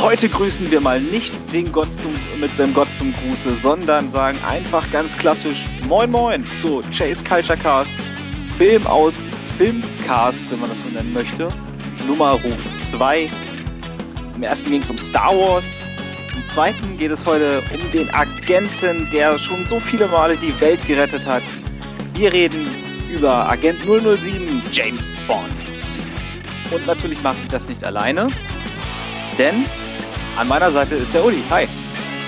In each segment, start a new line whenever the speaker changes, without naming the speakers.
Heute grüßen wir mal nicht den Gott zum, mit seinem Gott zum Gruße, sondern sagen einfach ganz klassisch Moin Moin zu Chase Culture Cast, Film aus Filmcast, wenn man das so nennen möchte, Nummer 2. Im ersten ging es um Star Wars, im zweiten geht es heute um den Agenten, der schon so viele Male die Welt gerettet hat. Wir reden über Agent 007 James Bond. Und natürlich mache ich das nicht alleine, denn an meiner Seite ist der Uli. Hi.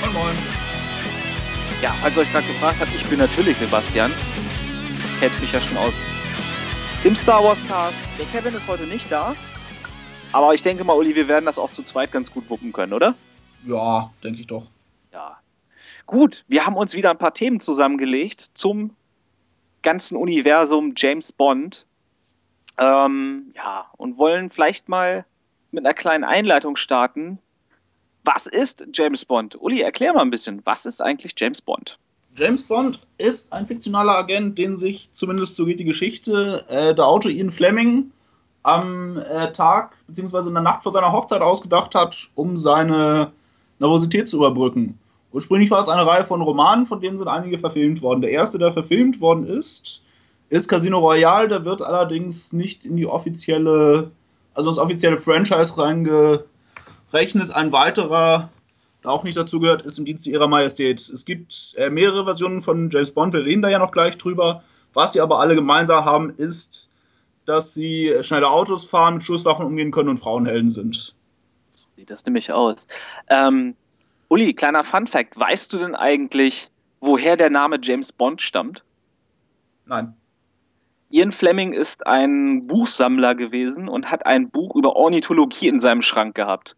Moin Moin.
Ja, falls ihr euch gerade gefragt habt, ich bin natürlich Sebastian. Kennt mich ja schon aus dem Star Wars Cast. Der Kevin ist heute nicht da. Aber ich denke mal, Uli, wir werden das auch zu zweit ganz gut wuppen können, oder?
Ja, denke ich doch.
Ja. Gut, wir haben uns wieder ein paar Themen zusammengelegt zum ganzen Universum James Bond. Ähm, ja, und wollen vielleicht mal mit einer kleinen Einleitung starten. Was ist James Bond? Uli, erklär mal ein bisschen, was ist eigentlich James Bond?
James Bond ist ein fiktionaler Agent, den sich, zumindest so geht die Geschichte, äh, der Autor Ian Fleming am äh, Tag bzw. in der Nacht vor seiner Hochzeit ausgedacht hat, um seine Nervosität zu überbrücken. Ursprünglich war es eine Reihe von Romanen, von denen sind einige verfilmt worden. Der erste, der verfilmt worden ist, ist Casino Royale. Der wird allerdings nicht in die offizielle, also das offizielle Franchise reingerechnet. Ein weiterer, der auch nicht dazu gehört, ist im Dienste ihrer Majestät. Es gibt äh, mehrere Versionen von James Bond, wir reden da ja noch gleich drüber. Was sie aber alle gemeinsam haben, ist, dass sie schnelle Autos fahren, mit Schusswaffen umgehen können und Frauenhelden sind.
Sieht das nämlich aus. Ähm, Uli, kleiner Fun Fact: Weißt du denn eigentlich, woher der Name James Bond stammt?
Nein.
Ian Fleming ist ein Buchsammler gewesen und hat ein Buch über Ornithologie in seinem Schrank gehabt.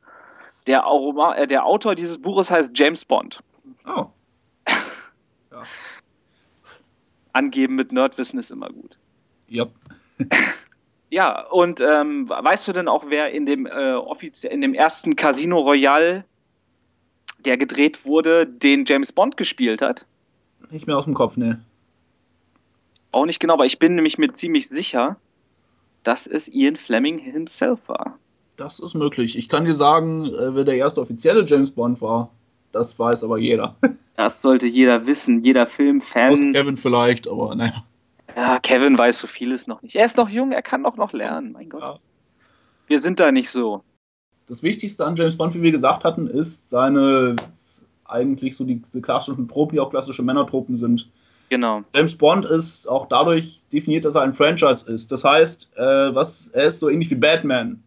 Der, Aroma, äh, der Autor dieses Buches heißt James Bond.
Oh. ja.
Angeben mit Nerdwissen ist immer gut.
Ja.
Ja, und ähm, weißt du denn auch, wer in dem, äh, in dem ersten Casino Royale, der gedreht wurde, den James Bond gespielt hat?
Nicht mehr aus dem Kopf, ne.
Auch nicht genau, aber ich bin nämlich mir ziemlich sicher, dass es Ian Fleming himself war.
Das ist möglich. Ich kann dir sagen, äh, wer der erste offizielle James Bond war. Das weiß aber jeder.
Das sollte jeder wissen, jeder Filmfan.
Aus Kevin vielleicht, aber naja.
Ja, Kevin weiß so vieles noch nicht. Er ist noch jung, er kann doch noch lernen, mein Gott.
Ja.
Wir sind da nicht so.
Das Wichtigste an James Bond, wie wir gesagt hatten, ist seine eigentlich so die, die klassischen Tropen, die auch klassische Männertropen sind.
Genau.
James Bond ist auch dadurch definiert, dass er ein Franchise ist. Das heißt, äh, was, er ist so ähnlich wie Batman.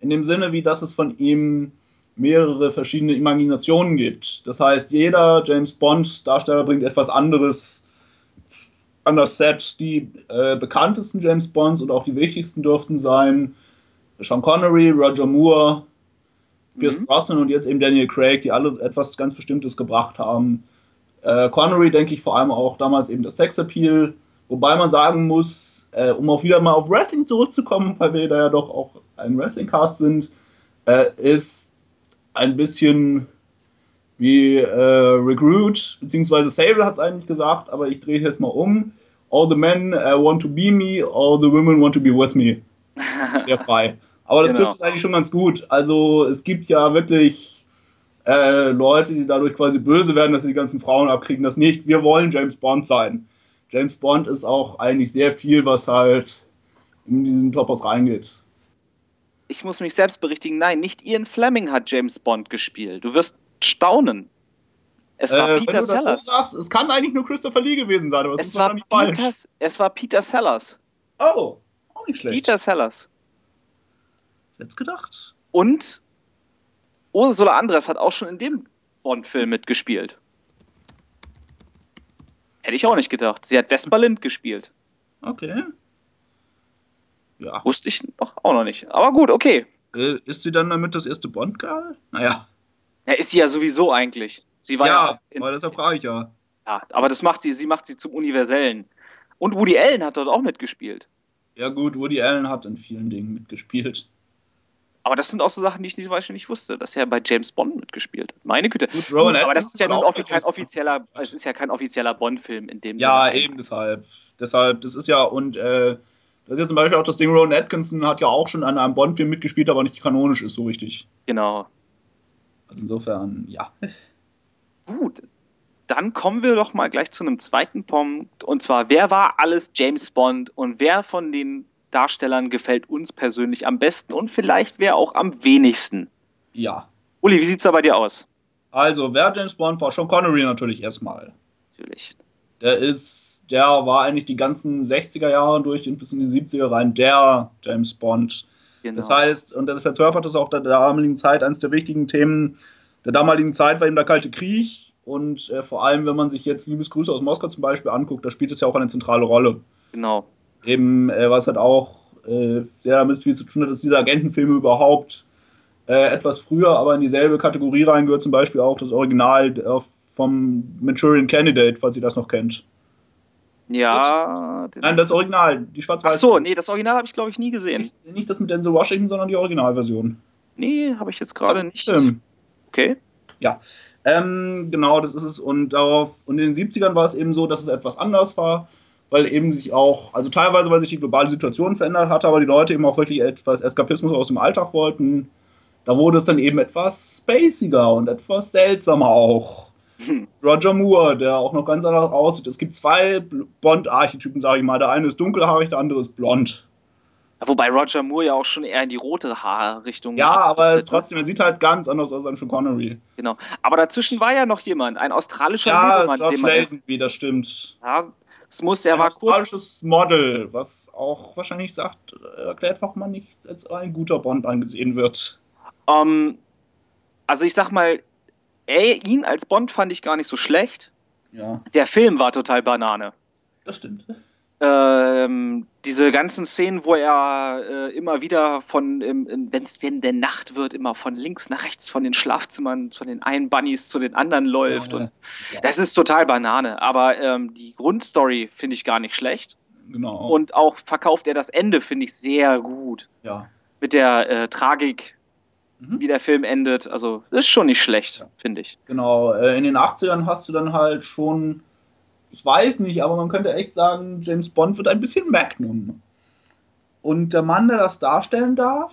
In dem Sinne, wie dass es von ihm mehrere verschiedene Imaginationen gibt. Das heißt, jeder James Bond-Darsteller bringt etwas anderes an das Set. Die äh, bekanntesten James Bonds und auch die wichtigsten dürften sein Sean Connery, Roger Moore, Pierce
Mhm.
Brosnan und jetzt eben Daniel Craig, die alle etwas ganz Bestimmtes gebracht haben. Äh, Connery, denke ich, vor allem auch damals eben das Sexappeal. Wobei man sagen muss, äh, um auch wieder mal auf Wrestling zurückzukommen, weil wir da ja doch auch ein Wrestling-Cast sind, äh, ist ein bisschen wie äh, Recruit, beziehungsweise Sable hat es eigentlich gesagt, aber ich drehe jetzt mal um. All the men uh, want to be me, all the women want to be with me. Sehr frei. Aber das
Genau.
trifft es eigentlich schon ganz gut. Also es gibt ja wirklich äh, Leute, die dadurch quasi böse werden, dass sie die ganzen Frauen abkriegen. Das nicht. Wir wollen James Bond sein. James Bond ist auch eigentlich sehr viel, was halt in diesen Topos reingeht.
Ich muss mich selbst berichtigen. Nein, nicht Ian Fleming hat James Bond gespielt. Du wirst staunen. Es war
Äh, wenn
Peter
du das
Sellers.
so sagst, es kann eigentlich nur Christopher Lee gewesen sein, aber es,
es,
ist
war
wahrscheinlich falsch.
Peter, es war Peter Sellers.
Oh, auch nicht schlecht.
Peter Sellers.
Jetzt gedacht.
Und Ursula Andres hat auch schon in dem Bond-Film mitgespielt. Hätte ich auch nicht gedacht. Sie hat Vespa Lind gespielt.
Okay. Ja.
Wusste ich noch, auch noch nicht. Aber gut, okay.
Äh, ist sie dann damit das erste Bond-Girl? Naja.
Ja, ist sie ja sowieso eigentlich. Sie war ja,
Ja, aber deshalb frage ich ja.
ja, aber das macht sie, sie macht sie zum Universellen. Und Woody Allen hat dort auch mitgespielt.
Ja gut, Woody Allen hat in vielen Dingen mitgespielt.
Aber das sind auch so Sachen, die ich nicht, Beispiel nicht wusste, dass er bei James Bond mitgespielt hat. Meine Güte.
Gut, Rowan
aber das ist ja nun kein offizieller, es ist ja kein offizieller Bond-Film in dem
Ja,
Sinne.
eben deshalb. Deshalb, das ist ja, und äh, das ist ja zum Beispiel auch das Ding, Rowan Atkinson hat ja auch schon an einem Bond-Film mitgespielt, aber nicht kanonisch ist so richtig.
Genau.
Also insofern, ja.
Gut, dann kommen wir doch mal gleich zu einem zweiten Punkt. Und zwar, wer war alles James Bond und wer von den Darstellern gefällt uns persönlich am besten und vielleicht wer auch am wenigsten?
Ja.
Uli, wie sieht's da bei dir aus?
Also, wer James Bond war? Sean Connery natürlich erstmal.
Natürlich.
Der ist, der war eigentlich die ganzen 60er Jahre durch und bis in die 70er rein der James Bond. Genau. Das heißt, und der verkörpert das auch der damaligen Zeit, eines der wichtigen Themen der damaligen Zeit war eben der Kalte Krieg. Und äh, vor allem, wenn man sich jetzt Liebesgrüße aus Moskau zum Beispiel anguckt, da spielt es ja auch eine zentrale Rolle.
Genau.
Eben, äh, was halt auch äh, sehr damit viel zu tun hat, dass diese Agentenfilme überhaupt äh, etwas früher, aber in dieselbe Kategorie reingehört, zum Beispiel auch das Original äh, vom Manchurian Candidate, falls ihr das noch kennt.
Ja.
Das, nein, das Original, die schwarz-weiß.
Ach so, nee, das Original habe ich glaube ich nie gesehen.
Nicht, nicht, das mit Denzel Washington, sondern die Originalversion.
Nee, habe ich jetzt gerade nicht.
Film.
Okay.
Ja, ähm, genau, das ist es. Und darauf, und in den 70ern war es eben so, dass es etwas anders war, weil eben sich auch, also teilweise, weil sich die globale Situation verändert hatte, aber die Leute eben auch wirklich etwas Eskapismus aus dem Alltag wollten. Da wurde es dann eben etwas spaciger und etwas seltsamer auch. Hm. Roger Moore, der auch noch ganz anders aussieht. Es gibt zwei Bond-Archetypen, sage ich mal. Der eine ist dunkelhaarig, der andere ist blond.
Wobei Roger Moore ja auch schon eher in die rote Haarrichtung.
Ja, aber er ist trotzdem, er sieht halt ganz anders aus als Sean Connery.
Genau. Aber dazwischen war ja noch jemand, ein australischer
ja, Lebemann. George Lazenby, das stimmt.
Ja, es muss, er
ein
war
australisches Model, was auch wahrscheinlich sagt, erklärt, warum man nicht als ein guter Bond angesehen wird.
Um, ähm, also ich sag mal, ey, ihn als Bond fand ich gar nicht so schlecht.
Ja.
Der Film war total Banane.
Das stimmt
ähm, diese ganzen Szenen, wo er äh, immer wieder von, wenn es denn der Nacht wird, immer von links nach rechts von den Schlafzimmern, von den einen Bunnies zu den anderen läuft. Ja, und ja. Das ist total Banane. Aber ähm, die Grundstory finde ich gar nicht schlecht.
Genau.
Und auch verkauft er das Ende, finde ich sehr gut.
Ja.
Mit der äh, Tragik, mhm. wie der Film endet. Also, ist schon nicht schlecht, ja. finde ich.
Genau. Äh, in den 80ern hast du dann halt schon ich weiß nicht, aber man könnte echt sagen, James Bond wird ein bisschen Magnum. Und der Mann, der das darstellen darf,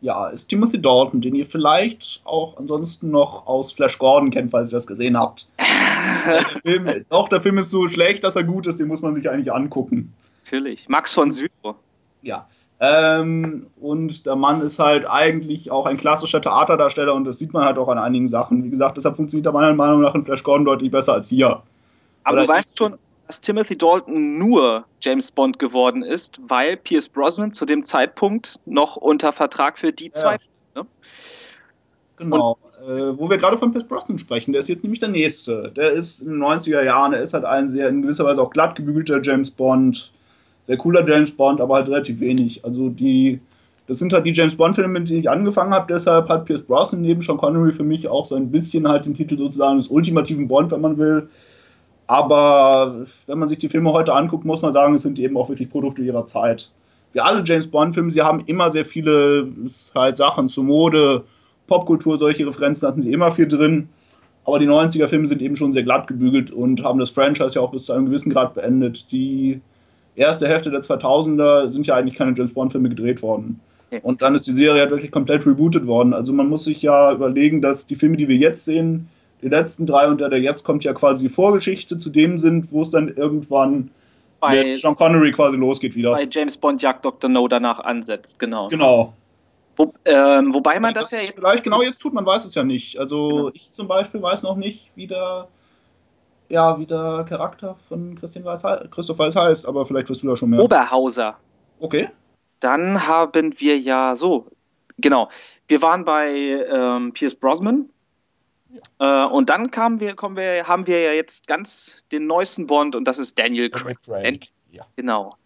ja, ist Timothy Dalton, den ihr vielleicht auch ansonsten noch aus Flash Gordon kennt, falls ihr das gesehen habt. der Film, auch der Film ist so schlecht, dass er gut ist, den muss man sich eigentlich angucken.
Natürlich. Max von Sydow.
Ja. Ähm, und der Mann ist halt eigentlich auch ein klassischer Theaterdarsteller und das sieht man halt auch an einigen Sachen. Wie gesagt, deshalb funktioniert er meiner Meinung nach in Flash Gordon deutlich besser als hier.
Aber Oder du weißt schon, dass Timothy Dalton nur James Bond geworden ist, weil Pierce Brosnan zu dem Zeitpunkt noch unter Vertrag für die zwei. Ja. Ne?
Genau. Äh, wo wir gerade von Pierce Brosnan sprechen, der ist jetzt nämlich der nächste. Der ist in den 90er Jahren, er ist halt ein sehr in gewisser Weise auch glatt gebügelter James Bond. Sehr cooler James Bond, aber halt relativ wenig. Also die, das sind halt die James Bond-Filme, mit denen ich angefangen habe. Deshalb hat Pierce Brosnan neben Sean Connery für mich auch so ein bisschen halt den Titel sozusagen des ultimativen Bond, wenn man will. Aber wenn man sich die Filme heute anguckt, muss man sagen, es sind eben auch wirklich Produkte ihrer Zeit. Wie alle James Bond-Filme, sie haben immer sehr viele halt Sachen zu Mode, Popkultur, solche Referenzen hatten sie immer viel drin. Aber die 90er-Filme sind eben schon sehr glatt gebügelt und haben das Franchise ja auch bis zu einem gewissen Grad beendet. Die erste Hälfte der 2000er sind ja eigentlich keine James Bond-Filme gedreht worden. Und dann ist die Serie halt wirklich komplett rebootet worden. Also man muss sich ja überlegen, dass die Filme, die wir jetzt sehen, die letzten drei und der, jetzt kommt ja quasi die Vorgeschichte zu dem sind, wo es dann irgendwann bei, mit Sean Connery quasi losgeht wieder.
Bei James Bond jagt Dr. No danach ansetzt, genau.
Genau.
Wo, ähm, wobei man das, das, ja
jetzt. Vielleicht genau jetzt tut, man weiß es ja nicht. Also genau. ich zum Beispiel weiß noch nicht, wie der, ja, wie der Charakter von Christian Weiß, Christoph Weiß heißt, aber vielleicht wirst du da schon mehr.
Oberhauser.
Okay.
Dann haben wir ja so, genau. Wir waren bei ähm, Pierce Brosnan, äh, und dann kamen wir, kommen wir, haben wir ja jetzt ganz den neuesten Bond und das ist Daniel Craig.
Craig. Ja.
Genau.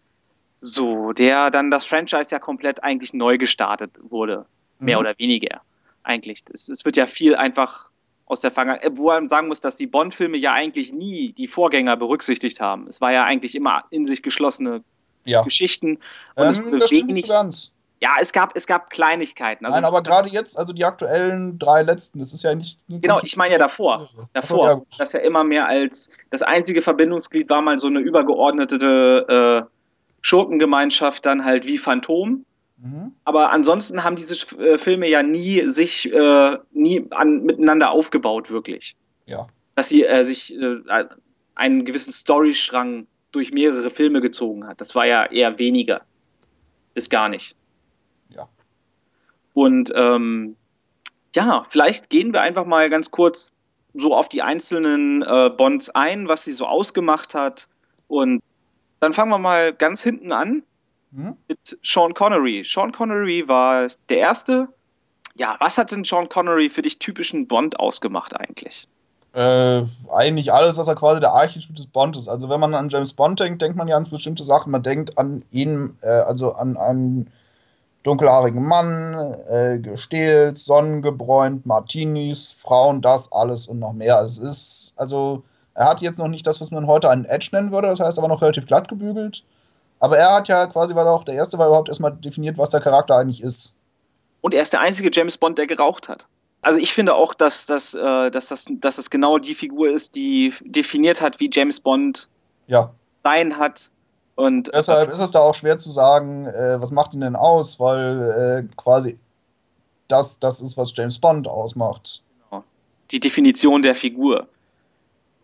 So, der dann das Franchise ja komplett eigentlich neu gestartet wurde. Mehr mhm. oder weniger. Eigentlich. Es, es, wird ja viel einfach aus der Vergangenheit, wo man sagen muss, dass die Bond-Filme ja eigentlich nie die Vorgänger berücksichtigt haben. Es war ja eigentlich immer in sich geschlossene ja. Geschichten.
Und ähm, es wurde das wenig, ganz.
Ja, es gab, es gab Kleinigkeiten.
Also Nein, aber gerade jetzt, also die aktuellen drei letzten, das ist ja nicht.
Genau, ich meine ja davor. Davor. Ja, das ja immer mehr als das einzige Verbindungsglied war mal so eine übergeordnete äh, Schurkengemeinschaft, dann halt wie Phantom. Mhm. Aber ansonsten haben diese äh, Filme ja nie sich äh, nie an, miteinander aufgebaut, wirklich.
Ja.
Dass sie äh, sich äh, einen gewissen Storyschrang durch mehrere Filme gezogen hat. Das war ja eher weniger. Ist gar nicht. Und ähm, ja, vielleicht gehen wir einfach mal ganz kurz so auf die einzelnen äh, Bonds ein, was sie so ausgemacht hat. Und dann fangen wir mal ganz hinten an hm? mit Sean Connery. Sean Connery war der erste. Ja, was hat denn Sean Connery für dich typischen Bond ausgemacht eigentlich?
Äh, eigentlich alles, dass er quasi der Archetyp des Bond ist. Also wenn man an James Bond denkt, denkt man ja an bestimmte Sachen. Man denkt an ihn, äh, also an einen dunkelhaarigen Mann, äh, gestählt, sonnengebräunt, Martinis, Frauen, das alles und noch mehr. Es ist, also er hat jetzt noch nicht das, was man heute einen Edge nennen würde, das heißt aber noch relativ glatt gebügelt. Aber er hat ja quasi, weil er auch der Erste war, überhaupt erstmal definiert, was der Charakter eigentlich ist.
Und er ist der einzige James Bond, der geraucht hat. Also ich finde auch, dass, dass, äh, dass, das, dass das genau die Figur ist, die definiert hat, wie James Bond
ja.
sein hat. Und
Deshalb ist es da auch schwer zu sagen, äh, was macht ihn denn aus, weil äh, quasi das, das ist, was James Bond ausmacht.
Genau. Die Definition der Figur.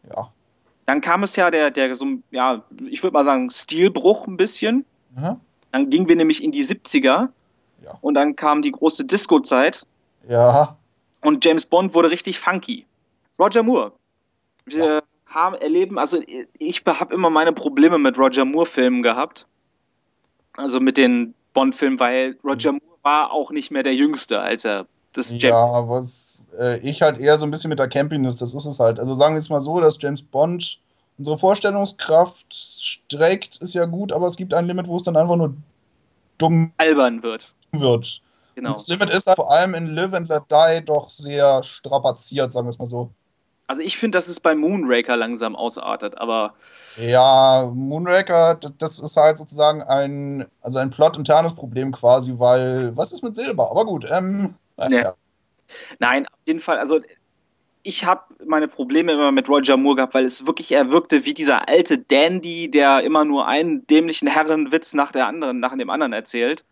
Ja.
Dann kam es ja der, der so, ja, ich würde mal sagen, Stilbruch ein bisschen. Mhm. Dann gingen wir nämlich in die 70er.
Ja.
Und dann kam die große Disco-Zeit.
Ja.
Und James Bond wurde richtig funky. Roger Moore. Ja. Haben, erleben, also ich habe immer meine Probleme mit Roger Moore-Filmen gehabt. Also mit den Bond-Filmen, weil Roger mhm. Moore war auch nicht mehr der Jüngste, als er das
James Ja, was äh, ich halt eher so ein bisschen mit der Campiness, das ist es halt. Also sagen wir es mal so, dass James Bond unsere Vorstellungskraft streckt, ist ja gut, aber es gibt ein Limit, wo es dann einfach nur dumm
albern wird.
wird. Genau. das Limit ist vor allem in Live and Let Die doch sehr strapaziert, sagen wir es mal so.
Also ich finde, dass es bei Moonraker langsam ausartet, aber.
Ja, Moonraker, das ist halt sozusagen ein, also ein plot-internes Problem quasi, weil, was ist mit Silber? Aber gut, ähm,
Nee. Nein, auf jeden Fall. Also ich habe meine Probleme immer mit Roger Moore gehabt, weil es wirklich, er wirkte wie dieser alte Dandy, der immer nur einen dämlichen Herrenwitz nach der anderen, nach dem anderen erzählt.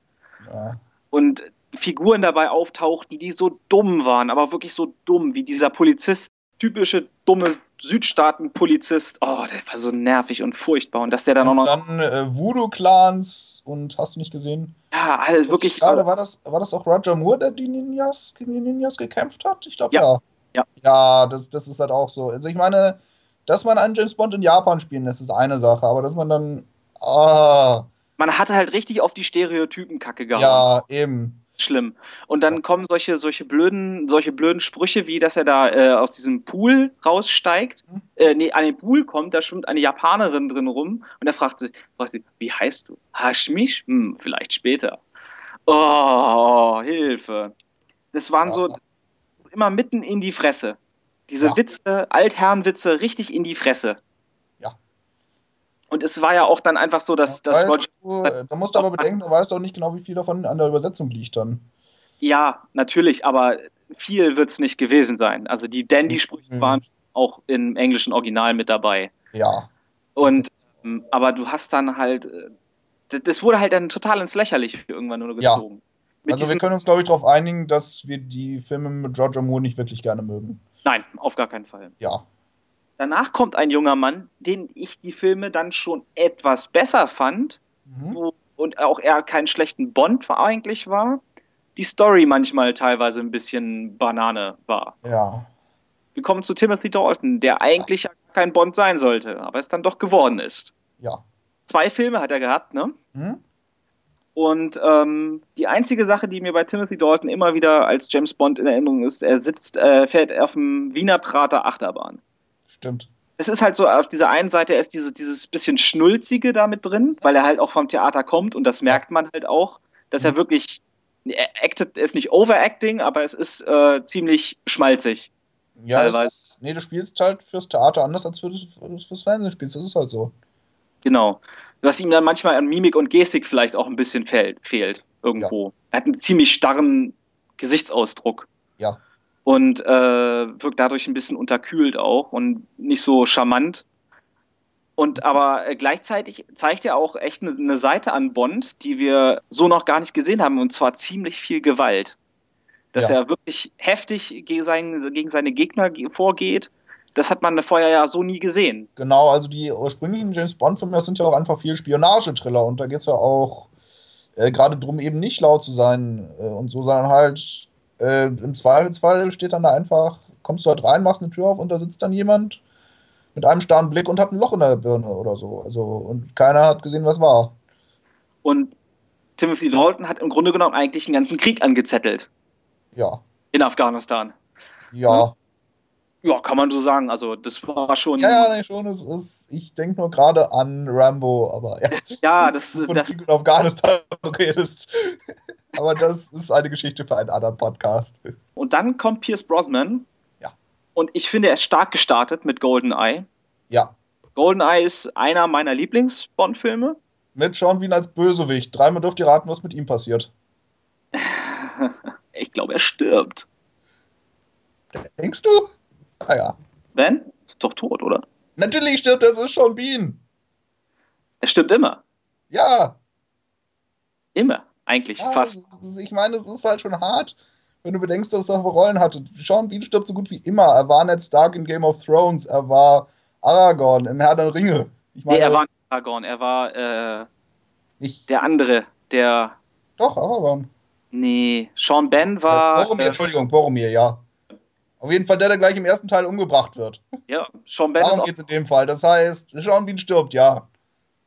Ja.
Und Figuren dabei auftauchten, die so dumm waren, aber wirklich so dumm, wie dieser Polizist, typische dumme Südstaaten-Polizist. Oh, der war so nervig und furchtbar. Und dass der dann und auch
noch. Dann äh, Voodoo-Clans und hast du nicht gesehen?
Ja, also wirklich.
Gerade war das, war das auch Roger Moore, der die Ninjas, die Ninjas gekämpft hat? Ich glaube ja.
ja. Ja,
ja das, das ist halt auch so. Also ich meine, dass man einen James Bond in Japan spielen lässt, ist eine Sache, aber dass man dann. Ah.
Man hatte halt richtig auf die Stereotypen-Kacke gehauen.
Ja, eben
schlimm. Und dann kommen solche, solche blöden, solche blöden Sprüche, wie dass er da äh, aus diesem Pool raussteigt, mhm. äh, nee, an den Pool kommt, da schwimmt eine Japanerin drin rum und er fragt sie, wie heißt du? Hashmish? Hm, vielleicht später. Oh, Hilfe. Das waren so immer mitten in die Fresse. Diese ja. Witze, Altherrenwitze, richtig in die Fresse. Und es war ja auch dann einfach so, dass das.
Da musst du aber bedenken, du weißt doch nicht genau, wie viel davon an der Übersetzung liegt dann.
Ja, natürlich, aber viel wird es nicht gewesen sein. Also die Dandy-Sprüche mhm. waren auch im englischen Original mit dabei.
Ja.
Und ähm, aber du hast dann halt, äh, das wurde halt dann total ins Lächerliche irgendwann nur gezogen.
Ja. also wir können uns, glaube ich, darauf einigen, dass wir die Filme mit George Moore nicht wirklich gerne mögen.
Nein, auf gar keinen Fall.
Ja.
Danach kommt ein junger Mann, den ich die Filme dann schon etwas besser fand mhm. wo, und auch er keinen schlechten Bond eigentlich war. Die Story manchmal teilweise ein bisschen Banane war.
Ja.
Wir kommen zu Timothy Dalton, der eigentlich ja. kein Bond sein sollte, aber es dann doch geworden ist.
Ja.
Zwei Filme hat er gehabt, ne?
Mhm.
Und ähm, die einzige Sache, die mir bei Timothy Dalton immer wieder als James Bond in Erinnerung ist, er sitzt, äh, fährt auf dem Wiener Prater Achterbahn.
Stimmt.
Es ist halt so, auf dieser einen Seite ist dieses, dieses bisschen Schnulzige da mit drin, weil er halt auch vom Theater kommt und das merkt man halt auch, dass er mhm. wirklich, er acted, ist nicht overacting, aber es ist äh, ziemlich schmalzig.
Ja, es, nee, du spielst halt fürs Theater anders als für das, fürs Fernsehen spielst, das ist halt so.
Genau. Was ihm dann manchmal an Mimik und Gestik vielleicht auch ein bisschen fehlt, fehlt irgendwo. Ja. Er hat einen ziemlich starren Gesichtsausdruck.
Ja
und äh, wirkt dadurch ein bisschen unterkühlt auch und nicht so charmant. Und aber äh, gleichzeitig zeigt er auch echt eine, eine Seite an Bond, die wir so noch gar nicht gesehen haben, und zwar ziemlich viel Gewalt. Dass
Ja.
er wirklich heftig gegen, seinen, gegen seine Gegner ge- vorgeht, das hat man vorher ja so nie gesehen.
Genau, also die ursprünglichen James Bond-Filme, das sind ja auch einfach viel Spionagetriller und da geht es ja auch äh, gerade drum, eben nicht laut zu sein äh, und so, sondern halt äh, im Zweifelsfall steht dann da einfach, kommst du halt rein, machst eine Tür auf und da sitzt dann jemand mit einem starren Blick und hat ein Loch in der Birne oder so. Also, und keiner hat gesehen, was war.
Und Timothy Dalton hat im Grunde genommen eigentlich einen ganzen Krieg angezettelt
Ja.
in Afghanistan.
Ja.
Ja, kann man so sagen. Also das war schon.
Ja, ja, nee, schon. Es ist, ich denke nur gerade an Rambo, aber ja,
Ja, das,
du von
das,
Krieg in Afghanistan redest. aber das ist eine Geschichte für einen anderen Podcast.
Und dann kommt Pierce Brosnan.
Ja.
Und ich finde, er ist stark gestartet mit GoldenEye.
Ja.
GoldenEye ist einer meiner Lieblings-Bond-Filme.
Mit Sean Bean als Bösewicht. Dreimal dürft ihr raten, was mit ihm passiert.
Ich glaube, er stirbt.
Denkst du? Naja.
Ben? Ist doch tot, oder?
Natürlich stirbt er, es ist Sean Bean.
Er stirbt immer.
Ja.
Immer. Eigentlich
ja
fast.
ist- ich meine, es ist halt schon hart, wenn du bedenkst, dass er Rollen hatte. Sean Bean stirbt so gut wie immer. Er war Ned Stark in Game of Thrones. Er war Aragorn im Herr der Ringe. Ich
Nee, er war nicht Aragorn. Er war äh,
nicht.
der andere. Der.
Doch, Aragorn.
Nee. Sean Ben war.
Boromir,
äh,
Entschuldigung, Boromir, ja. Auf jeden Fall der, der gleich im ersten Teil umgebracht wird.
ja, Sean ist
Darum geht es in dem Fall. Das heißt, Sean Bean stirbt, ja.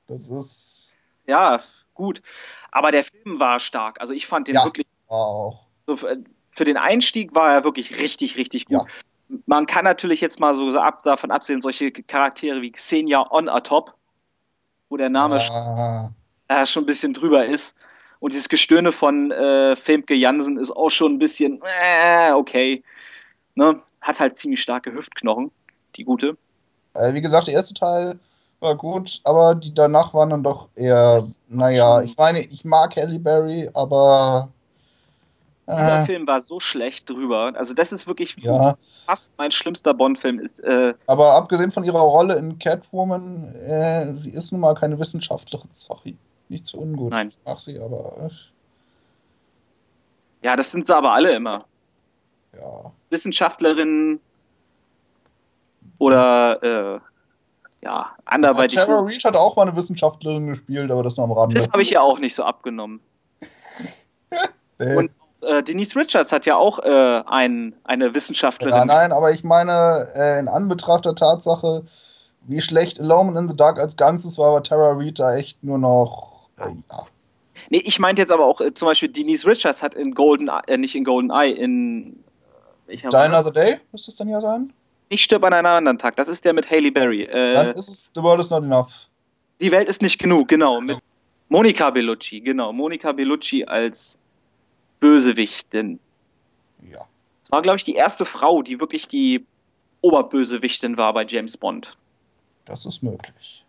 Das ist.
Ja, gut. Aber der Film war stark. Also ich fand den
Ja.
wirklich,
War auch.
so für, für den Einstieg war er wirklich richtig, richtig gut. Man kann natürlich jetzt mal so ab, davon absehen, solche Charaktere wie Xenia on a top, wo der Name
Ah,
äh, schon ein bisschen drüber ist. Und dieses Gestöhne von äh, Femke Jansen ist auch schon ein bisschen, äh, okay. Ne? Hat halt ziemlich starke Hüftknochen, die gute.
äh, wie gesagt, der erste Teil war gut, aber die danach waren dann doch eher, naja, ich meine, ich mag Halle Berry, aber.
Dieser
Äh,
Film war so schlecht drüber. Also das ist wirklich
ja,
fast mein schlimmster Bond-Film. Ist, äh,
aber abgesehen von ihrer Rolle in Catwoman, äh, sie ist nun mal keine Wissenschaftlerin, sorry. Nicht zu ungut.
Nein.
Ich mag sie, aber.
ja, das sind sie aber alle immer.
Ja.
Wissenschaftlerinnen oder äh, ja, anderweitig.
Tara Reid hat auch mal eine Wissenschaftlerin gespielt, aber das nur am Rande.
Das habe ich ja auch nicht so abgenommen.
Nee.
Und äh, Denise Richards hat ja auch äh, ein, eine Wissenschaftlerin.
Ja, nein, aber ich meine, äh, in Anbetracht der Tatsache, wie schlecht Alone in the Dark als Ganzes war, war Tara Reid da echt nur noch. Äh, ja.
Nee, ich meinte jetzt aber auch äh, zum Beispiel Denise Richards hat in Golden, äh, nicht in Golden Eye, in ich
Die Another Day müsste es dann ja sein?
nicht stirb an einem anderen Tag. Das ist der mit Haley Berry.
Dann
Äh,
ist es The World is Not Enough.
die Welt ist nicht genug, genau. Mit Monica Bellucci, genau. Monica Bellucci als Bösewichtin.
Ja.
Das war, glaube ich, die erste Frau, die wirklich die Oberbösewichtin war bei James Bond.
Das ist möglich.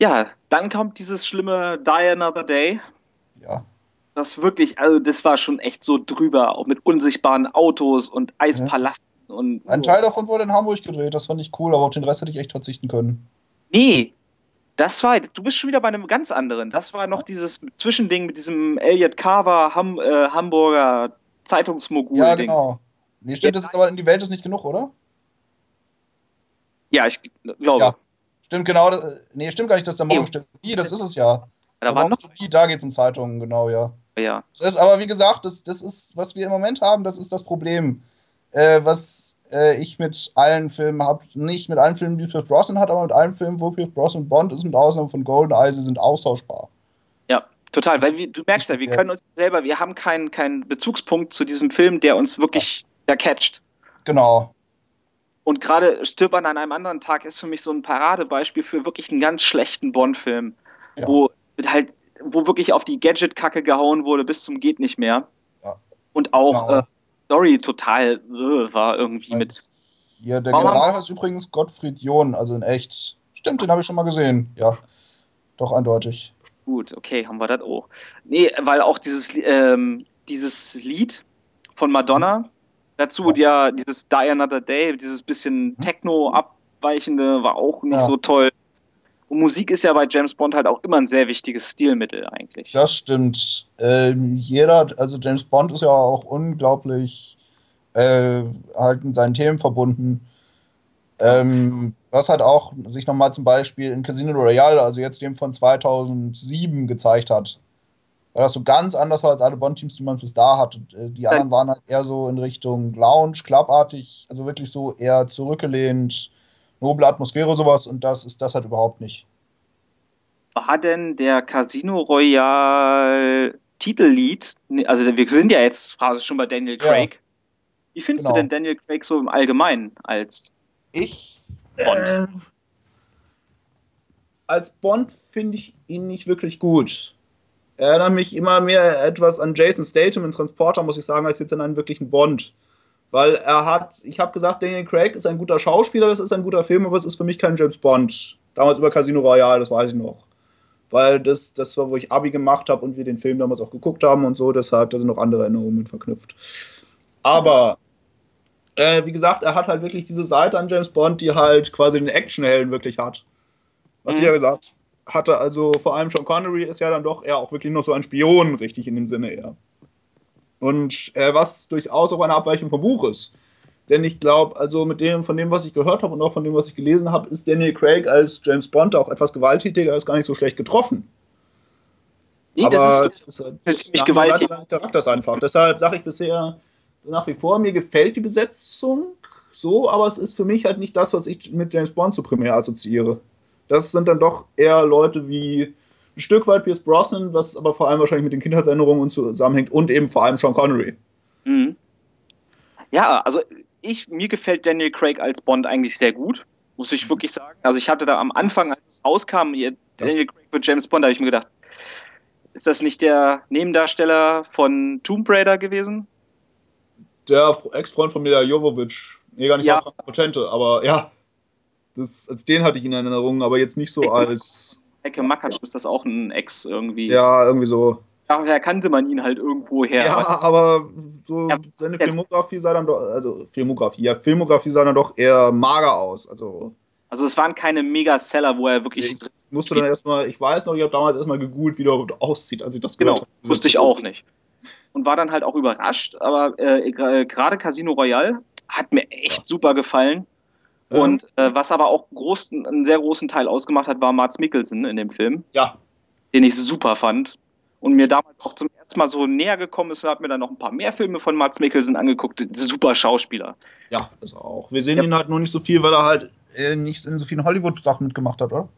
Ja, dann kommt dieses schlimme Die Another Day.
Ja.
Das wirklich, also das war schon echt so drüber, auch mit unsichtbaren Autos und Eispalasten und.
Ein Teil davon wurde in Hamburg gedreht, das fand ich cool, aber auf den Rest hätte ich echt verzichten können.
Nee, das war, du bist schon wieder bei einem ganz anderen. Das war noch dieses Zwischending mit diesem Elliot Carver Ham, äh, Hamburger Zeitungsmogul.
Ja, genau. Nee, stimmt,
Ja.
das ist aber in die Welt ist nicht genug, oder?
Ja, ich glaube.
Ja. Stimmt, genau. Das, äh, nee, stimmt gar nicht, dass der morgen
Nee.
stimmt. Nee, das ist es ja.
da war noch.
Da geht es um Zeitungen, genau, ja.
Ja.
Das ist, aber wie gesagt, das, das ist, was wir im Moment haben, das ist das Problem. Äh, was äh, ich mit allen Filmen habe, nicht mit allen Filmen, die Pierce Brosnan hat, aber mit allen Filmen, wo Pierce Brosnan Bond ist, mit Ausnahme von GoldenEye, sie sind austauschbar.
Ja, total. Weil wir, du merkst ja, wir können uns selber, wir haben keinen keinen Bezugspunkt zu diesem Film, der uns wirklich da catcht.
Genau.
Und gerade Stirb an einem anderen Tag ist für mich so ein Paradebeispiel für wirklich einen ganz schlechten Bond-Film,
Ja.
wo halt, wo wirklich auf die Gadget-Kacke gehauen wurde bis zum geht nicht mehr.
Ja.
Und auch
Genau.
äh, Story total äh, war irgendwie mit.
Hier, der
Warum
General heißt übrigens Gottfried John, also in echt. Stimmt, den habe ich schon mal gesehen. Ja. Doch eindeutig.
Gut, okay, haben wir das auch. Nee, weil auch dieses, ähm, dieses Lied von Madonna, dazu
Ja.
ja. dieses Die Another Day, dieses bisschen Techno ab, Abweichende war auch nicht
Ja.
so toll. Und Musik ist ja bei James Bond halt auch immer ein sehr wichtiges Stilmittel eigentlich.
Das stimmt. Ähm, jeder, also James Bond ist ja auch unglaublich äh, halt mit seinen Themen verbunden. Ähm, was halt auch sich nochmal zum Beispiel in Casino Royale, also jetzt dem von 2007, gezeigt hat. Weil das so ganz anders war als alle Bond-Teams, die man bis da hatte. Äh, Die anderen waren halt eher so in Richtung Lounge, Clubartig, also wirklich so eher zurückgelehnt, noble Atmosphäre, sowas. Und das ist das halt überhaupt nicht.
War denn der Casino Royale Titellied, nee, also wir sind ja jetzt quasi schon bei Daniel
Ja.
Craig. Wie findest
Genau.
du denn Daniel Craig so im Allgemeinen als
Ich.
Bond?
Äh, als Bond finde ich ihn nicht wirklich gut. Er erinnert mich immer mehr etwas an Jason Statham in Transporter, muss ich sagen, als jetzt an einen wirklichen Bond. Weil er hat, ich habe gesagt, Daniel Craig ist ein guter Schauspieler, das ist ein guter Film, aber es ist für mich kein James Bond. Damals über Casino Royale, das weiß ich noch. Weil das, das war, wo ich Abi gemacht habe und wir den Film damals auch geguckt haben und so, deshalb, da sind noch andere Erinnerungen mit verknüpft. Aber äh, wie gesagt, er hat halt wirklich diese Seite an James Bond, die halt quasi den Actionhelden wirklich hat. Was
Mhm.
ich ja gesagt hatte, also vor allem Sean Connery ist ja dann doch eher auch wirklich noch so ein Spion, richtig in dem Sinne eher. Und äh, was durchaus auch eine Abweichung vom Buch ist. Denn ich glaube, also mit dem, von dem, was ich gehört habe und auch von dem, was ich gelesen habe, ist Daniel Craig als James Bond auch etwas gewalttätiger, ist gar nicht so schlecht getroffen.
Nee,
aber
das ist,
es ist halt
ziemlich gewaltig-
seines Charakters einfach. Deshalb sage ich bisher nach wie vor, mir gefällt die Besetzung so, aber es ist für mich halt nicht das, was ich mit James Bond so primär assoziiere. Das sind dann doch eher Leute wie ein Stück weit Pierce Brosnan, was aber vor allem wahrscheinlich mit den Kindheitserinnerungen zusammenhängt und eben vor allem Sean Connery.
Mhm. Ja, also ich, mir gefällt Daniel Craig als Bond eigentlich sehr gut, muss ich wirklich sagen. Also ich hatte da am Anfang, als es rauskam, ihr- Daniel Craig mit James Bond, da habe ich mir gedacht, ist das nicht der Nebendarsteller von Tomb Raider gewesen?
Der Ex-Freund von Mila Jovovich. Nee, gar nicht
Ja.
Frank Potente, aber ja. Das, als den hatte ich ihn in Erinnerung, aber jetzt nicht so als.
Ecke Makatsch ist das auch ein Ex irgendwie.
Ja, irgendwie so.
Daher kannte man ihn halt irgendwo her.
Ja, aber so
Ja,
seine
ja.
Filmografie sah dann doch, also Filmografie, ja, Filmografie sah dann doch eher mager aus. Also
Also es waren keine Mega-Seller, wo er wirklich
ich musste dann erstmal, ich weiß noch, ich habe damals erstmal gegoogelt, wie der aussieht, als ich das
Genau,
gehört habe.
wusste ich auch nicht. Und war dann halt auch überrascht, aber äh, gra- gerade Casino Royale hat mir echt super gefallen.
Ähm,
Und äh, was aber auch groß, einen sehr großen Teil ausgemacht hat, war Mats Mikkelsen in dem Film,
ja,
den ich super fand. Und mir damals auch zum ersten Mal so näher gekommen ist, habe mir dann noch ein paar mehr Filme von Mats Mikkelsen angeguckt. Super Schauspieler.
ja, das auch. Wir sehen
Ja.
ihn halt nur nicht so viel, weil er halt äh, nicht in so vielen Hollywood-Sachen mitgemacht hat, oder?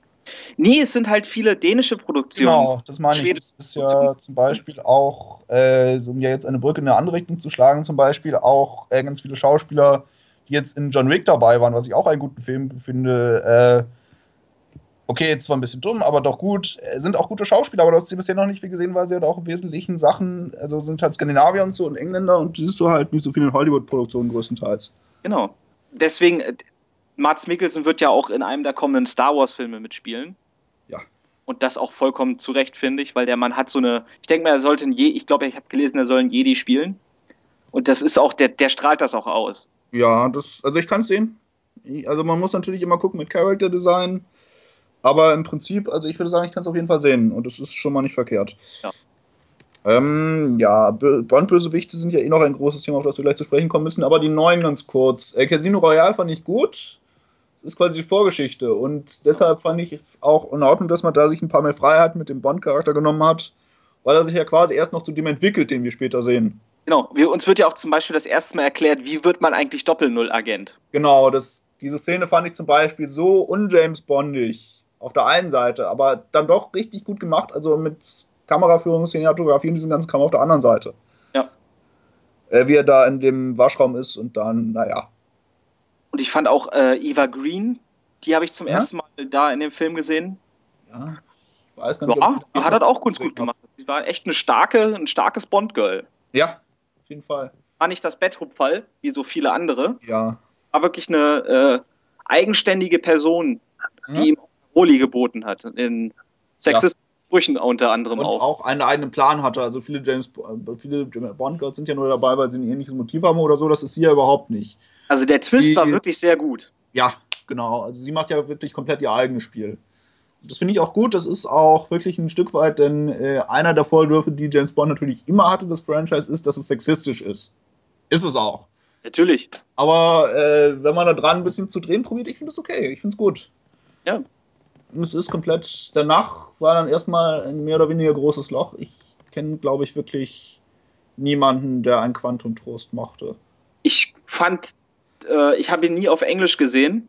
Nee, es sind halt viele dänische Produktionen.
Genau, das meine ich. Das ist ja zum Beispiel auch, äh, um ja jetzt eine Brücke in eine andere Richtung zu schlagen, zum Beispiel auch äh, ganz viele Schauspieler, die jetzt in John Wick dabei waren, was ich auch einen guten Film finde. Äh, okay, jetzt zwar ein bisschen dumm, aber doch gut. Äh, sind auch gute Schauspieler, aber du hast sie bisher noch nicht viel gesehen, weil sie halt auch im Wesentlichen Sachen, also sind halt Skandinavier und so und Engländer und siehst du halt nicht so viel in Hollywood-Produktionen größtenteils.
Genau. Deswegen, äh, Mats Mikkelsen wird ja auch in einem der kommenden Star Wars-Filme mitspielen.
Ja.
Und das auch vollkommen zu Recht, finde ich, weil der Mann hat so eine. Ich denke mal, er sollte ein Je ich glaube, ich habe gelesen, er soll ein Jedi spielen. Und das ist auch, der, der strahlt das auch aus.
Ja, das, also ich kann es sehen. Also man muss natürlich immer gucken mit Character Design. Aber im Prinzip, also ich würde sagen, ich kann es auf jeden Fall sehen. Und das ist schon mal nicht verkehrt.
Ja.
Ähm, ja, Bö- Bond-Bösewichte sind ja eh noch ein großes Thema, auf das wir gleich zu sprechen kommen müssen. Aber die neuen ganz kurz. Äh, Casino Royale fand ich gut. Das ist quasi die Vorgeschichte. Und deshalb fand ich es auch in Ordnung, dass man da sich ein paar mehr Freiheiten mit dem Bond-Charakter genommen hat. Weil er sich ja quasi erst noch zu dem entwickelt, den wir später sehen.
Genau. Wir, uns wird ja auch zum Beispiel das erste Mal erklärt, wie wird man eigentlich Doppel-Null-Agent.
Genau, das, diese Szene fand ich zum Beispiel so un-James Bondig auf der einen Seite, aber dann doch richtig gut gemacht, also mit Kameraführung, Cinematografie und diesem ganzen Kram auf der anderen Seite.
Ja.
Äh, wie er da in dem Waschraum ist und dann, naja.
Und ich fand auch äh, Eva Green, die habe ich zum
Ja?
ersten Mal da in dem Film gesehen.
Ja, ich weiß gar nicht,
Ja, die hat das auch ganz gut gemacht. Sie war echt eine starke, ein starkes Bond-Girl.
Ja, auf jeden Fall.
War nicht das Betthupferl, wie so viele andere.
Ja.
War wirklich eine äh, eigenständige Person, die
Mhm.
ihm auch Roli geboten hat. In sexistischen Sprüchen unter anderem
Und
auch.
auch einen eigenen Plan hatte. Also viele James äh, viele Bond-Girls sind ja nur dabei, weil sie ein ähnliches Motiv haben oder so. Das ist hier überhaupt nicht.
Also der Twist
die-
war wirklich sehr gut.
Ja, genau. Also sie macht ja wirklich komplett ihr eigenes Spiel. Das finde ich auch gut. Das ist auch wirklich ein Stück weit, denn äh, einer der Vorwürfe, die James Bond natürlich immer hatte, das Franchise, ist, dass es sexistisch ist. Ist es auch.
Natürlich.
Aber äh, wenn man da dran ein bisschen zu drehen probiert, ich finde es okay. Ich finde es gut.
Ja.
Es ist komplett. Danach war dann erstmal ein mehr oder weniger großes Loch. Ich kenne, glaube ich, wirklich niemanden, der ein Quantum Trost mochte.
Ich fand, äh, ich habe ihn nie auf Englisch gesehen.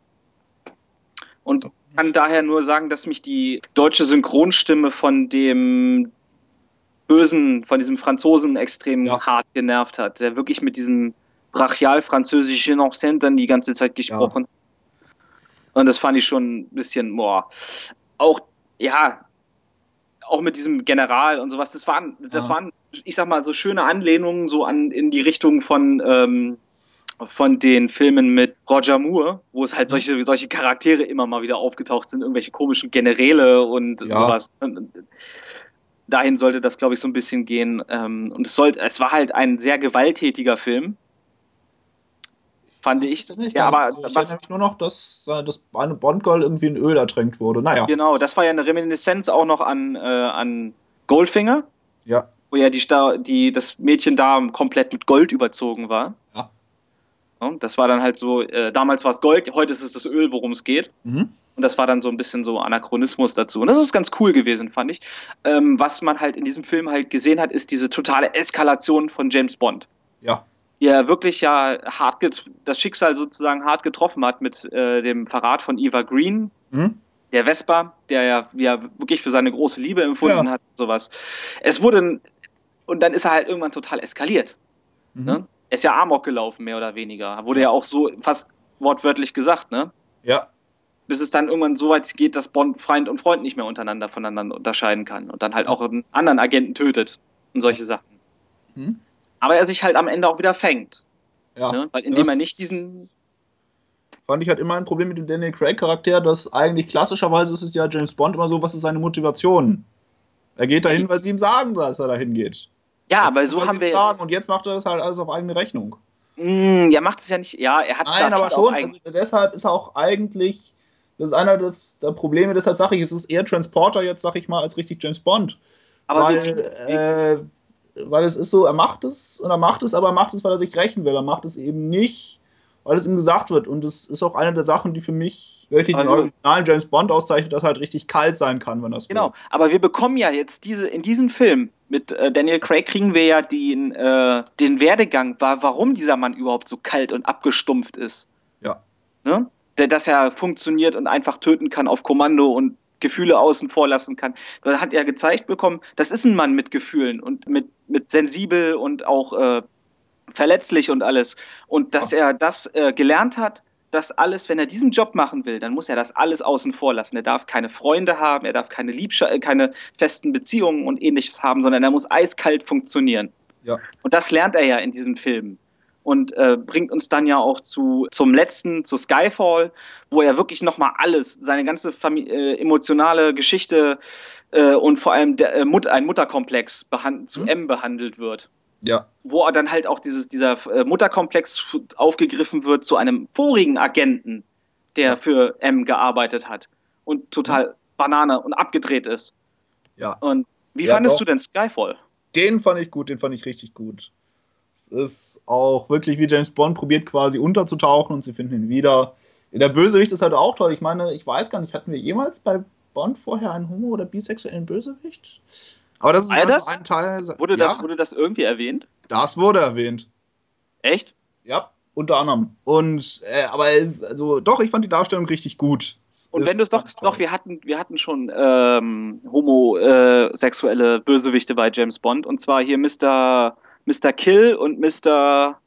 Und kann daher nur sagen, dass mich die deutsche Synchronstimme von dem Bösen, von diesem Franzosen extrem
Ja.
hart genervt hat, der wirklich mit diesem brachial französischen Akzent dann die ganze Zeit gesprochen hat. Und das fand ich schon ein bisschen, boah. Auch, ja, auch mit diesem General und sowas, das waren, das
Ja.
waren, ich sag mal, so schöne Anlehnungen so an in die Richtung von, ähm, von den Filmen mit Roger Moore, wo es halt solche, solche Charaktere immer mal wieder aufgetaucht sind, irgendwelche komischen Generäle und
Ja.
sowas. Dahin sollte das, glaube ich, so ein bisschen gehen. Ähm, und es sollte, es war halt ein sehr gewalttätiger Film. Fand ich.
Ich
Ja, aber.
Also ich
was,
nur noch, dass äh, das eine Bond-Girl irgendwie in Öl ertränkt wurde. Naja.
genau, das war ja eine Reminiszenz auch noch an, äh, an Goldfinger,
Ja.
wo ja die, die, das Mädchen da komplett mit Gold überzogen war.
Ja.
Das war dann halt so, äh, damals war es Gold, heute ist es das Öl, worum es geht.
Mhm.
Und das war dann so ein bisschen so Anachronismus dazu. Und das ist ganz cool gewesen, fand ich. Ähm, was man halt in diesem Film halt gesehen hat, ist diese totale Eskalation von James Bond.
Ja.
Die er wirklich ja hart das Schicksal sozusagen hart getroffen hat mit äh, dem Verrat von Eva Green,
Mhm.
der Vespa, der ja, ja wirklich für seine große Liebe empfunden
Ja.
hat und sowas. Es wurde, und dann ist er halt irgendwann total eskaliert.
Mhm.
Ne? Er ist ja Amok gelaufen, mehr oder weniger. Wurde ja auch so fast wortwörtlich gesagt, ne?
Ja.
bis es dann irgendwann so weit geht, dass Bond Feind und Freund nicht mehr untereinander voneinander unterscheiden kann und dann halt auch einen anderen Agenten tötet und solche Sachen.
Mhm.
Aber er sich halt am Ende auch wieder fängt,
Ja.
ne? weil indem
Das
er nicht diesen
Fand ich halt immer ein Problem mit dem Daniel Craig-Charakter, dass eigentlich klassischerweise ist es ja James Bond immer so, was ist seine Motivation? Er geht dahin, weil sie ihm sagen, dass er dahin geht.
Ja, aber so haben wir
sagen und jetzt macht er das halt alles auf eigene Rechnung.
Mm, ja macht es ja nicht, ja, er hat
Nein,
da
aber schon. Also deshalb ist er auch eigentlich, das ist einer des, der Probleme, deshalb sage ich, es ist eher Transporter jetzt, sag ich mal, als richtig James Bond.
aber
weil, äh, weil es ist so, er macht es und er macht es, aber er macht es, weil er sich rächen will. Er macht es eben nicht, weil es ihm gesagt wird. Und das ist auch eine der Sachen, die für mich wirklich den
Aber-
originalen James Bond auszeichnet, dass er halt richtig kalt sein kann, wenn es
Genau, aber wir bekommen ja jetzt diese in diesem Film mit äh, Daniel Craig kriegen wir ja den, äh, den Werdegang, wa warum dieser Mann überhaupt so kalt und abgestumpft ist.
Ja.
Ne? Der, dass er funktioniert und einfach töten kann auf Kommando und Gefühle außen vor lassen kann. Da hat er gezeigt bekommen, das ist ein Mann mit Gefühlen und mit, mit sensibel und auch äh, verletzlich und alles. Und dass er das äh, gelernt hat, dass alles, wenn er diesen Job machen will, dann muss er das alles außen vor lassen. Er darf keine Freunde haben, er darf keine Liebscha äh, keine festen Beziehungen und ähnliches haben, sondern er muss eiskalt funktionieren.
Ja.
Und das lernt er ja in diesem Film. Und äh, bringt uns dann ja auch zu, zum letzten, zu Skyfall, wo er wirklich nochmal alles, seine ganze Famili äh, emotionale Geschichte äh, und vor allem der, äh, Mut ein Mutterkomplex zu
Mhm.
M behandelt wird
Ja.
wo er dann halt auch dieses, dieser äh, Mutterkomplex aufgegriffen wird zu einem vorigen Agenten, der für M gearbeitet hat und total Banane und abgedreht ist.
Ja.
Und wie
Ja,
fandest
doch.
du denn Skyfall?
Den fand ich gut, den fand ich richtig gut. Es ist auch wirklich wie James Bond probiert quasi unterzutauchen und sie finden ihn wieder. Der Bösewicht ist halt auch toll. Ich meine, ich weiß gar nicht, hatten wir jemals bei Bond vorher einen homo- oder bisexuellen Bösewicht? Aber das ist einfach
das?
ein Teil.
Wurde,
ja,
das, wurde das irgendwie erwähnt?
das wurde erwähnt.
Echt?
Ja, unter anderem. Und, äh, aber es, also, doch, ich fand die Darstellung richtig gut. Es
Und wenn du es doch,
toll.
doch, wir hatten, wir hatten schon ähm, homosexuelle Bösewichte bei James Bond und zwar hier Mr. Mr. Kill und Mr.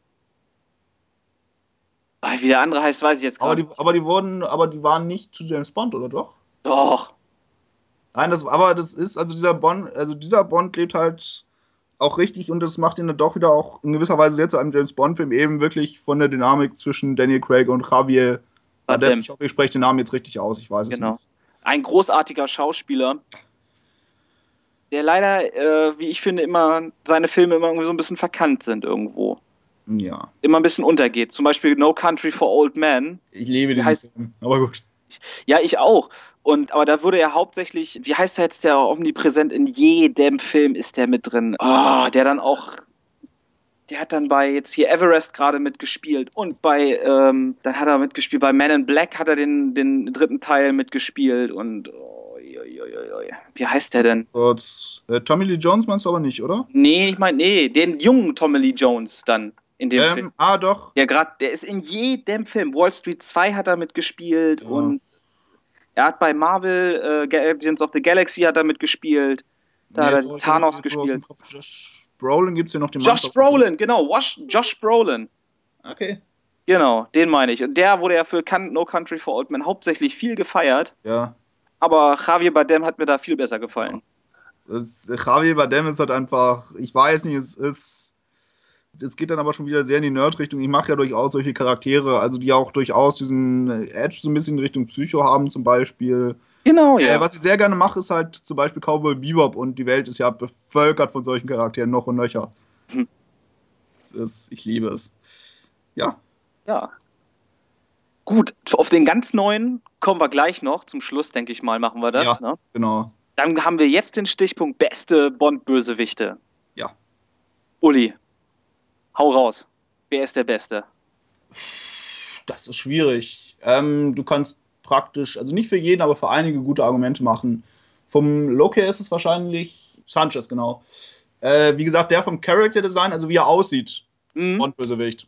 Ah, Wie der andere heißt, weiß ich jetzt
aber
gerade.
die, aber die wurden, aber die waren nicht zu James Bond, oder doch?
Doch.
Nein, das, aber das ist, also dieser Bond, also dieser Bond lebt halt auch richtig und das macht ihn dann doch wieder auch in gewisser Weise sehr zu einem James Bond-Film, eben wirklich von der Dynamik zwischen Daniel Craig und Javier.
Bardem.
Ich hoffe, ich spreche den Namen jetzt richtig aus, ich weiß
Genau.
es nicht.
Ein großartiger Schauspieler, der leider, äh, wie ich finde, immer seine Filme immer irgendwie so ein bisschen verkannt sind irgendwo.
Ja.
immer ein bisschen untergeht. Zum Beispiel No Country for Old Men.
Ich liebe diesen
heißt-
Film. Aber gut.
Ja, ich auch. Und aber da wurde er hauptsächlich, wie heißt er jetzt der omnipräsent in jedem Film ist der mit drin. Ah, der dann auch, der hat dann bei jetzt hier Everest gerade mitgespielt und bei, ähm, dann hat er mitgespielt bei Man in Black hat er den den dritten Teil mitgespielt und oh, oi, oi, oi, oi. wie heißt der denn?
Äh, Tommy Lee Jones meinst du aber nicht, oder?
Nee, ich meine nee, den jungen Tommy Lee Jones dann in dem Film.
Ähm, ah, doch.
Der gerade, der ist in jedem Film. Wall Street 2 hat er mitgespielt
Ja.
und er hat bei Marvel äh, Guardians of the Galaxy hat er mitgespielt. Da hat er Thanos gespielt.
Josh Brolin gibt's hier noch den
Josh Brolin, genau, Wash, Josh Brolin.
Okay.
Genau, den meine ich. Und der wurde ja für No Country for Old Men hauptsächlich viel gefeiert,
Ja.
aber Javier Bardem hat mir da viel besser gefallen.
Es, Javier Bardem ist halt einfach, ich weiß nicht, es ist, es geht dann aber schon wieder sehr in die Nerd-Richtung. Ich mache ja durchaus solche Charaktere, also die auch durchaus diesen Edge so ein bisschen in Richtung Psycho haben zum Beispiel.
Genau, ja.
Äh, was ich sehr gerne mache, ist halt zum Beispiel Cowboy Bebop und die Welt ist ja bevölkert von solchen Charakteren noch und nöcher.
Hm.
Ist, ich liebe es. Ja,
ja. Gut, auf den ganz neuen kommen wir gleich noch. Zum Schluss, denke ich mal, machen wir das.
Ja.
Ne?
genau.
Dann haben wir jetzt den Stichpunkt beste Bond-Bösewichte.
Ja.
Uli, hau raus. Wer ist der Beste?
Das ist schwierig. Ähm, du kannst praktisch, also nicht für jeden, aber für einige gute Argumente machen. Vom Loki ist es wahrscheinlich Sanchez, genau. Äh, wie gesagt, der vom Character Design, also wie er aussieht,
Hm?
Bond-Bösewicht.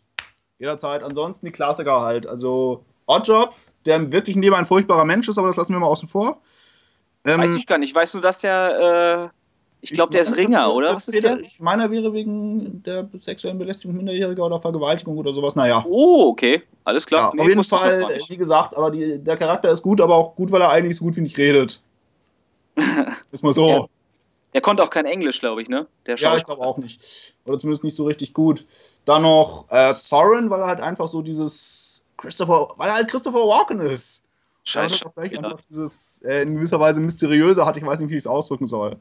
Jederzeit. Ansonsten die Klassiker halt. Also Oddjob, der im wirklichen Leben ein furchtbarer Mensch ist, aber das lassen wir mal außen vor.
Weiß
Ähm,
ich gar nicht. Weißt du, dass der, äh, ich glaube, der ist Ringer, oder? Was ist der?
Ich meine, er wäre wegen der sexuellen Belästigung Minderjähriger oder Vergewaltigung oder sowas. Naja.
Oh, okay. Alles
Ja,
klar.
auf
Nee,
jeden Fall, wie gesagt, aber die, der Charakter ist gut, aber auch gut, weil er eigentlich so gut wie nicht redet. Ist mal so.
Ja. Der konnte auch kein Englisch, glaube ich, ne? Der
Ja, ich glaube auch nicht. Oder zumindest nicht so richtig gut. Dann noch äh, Soren, weil er halt einfach so dieses Christopher, weil er halt Christopher Walken ist.
Scheiße.
hat er auch gleich
Ja.
einfach dieses äh, in gewisser Weise mysteriöse hat, ich weiß nicht, wie ich es ausdrücken soll.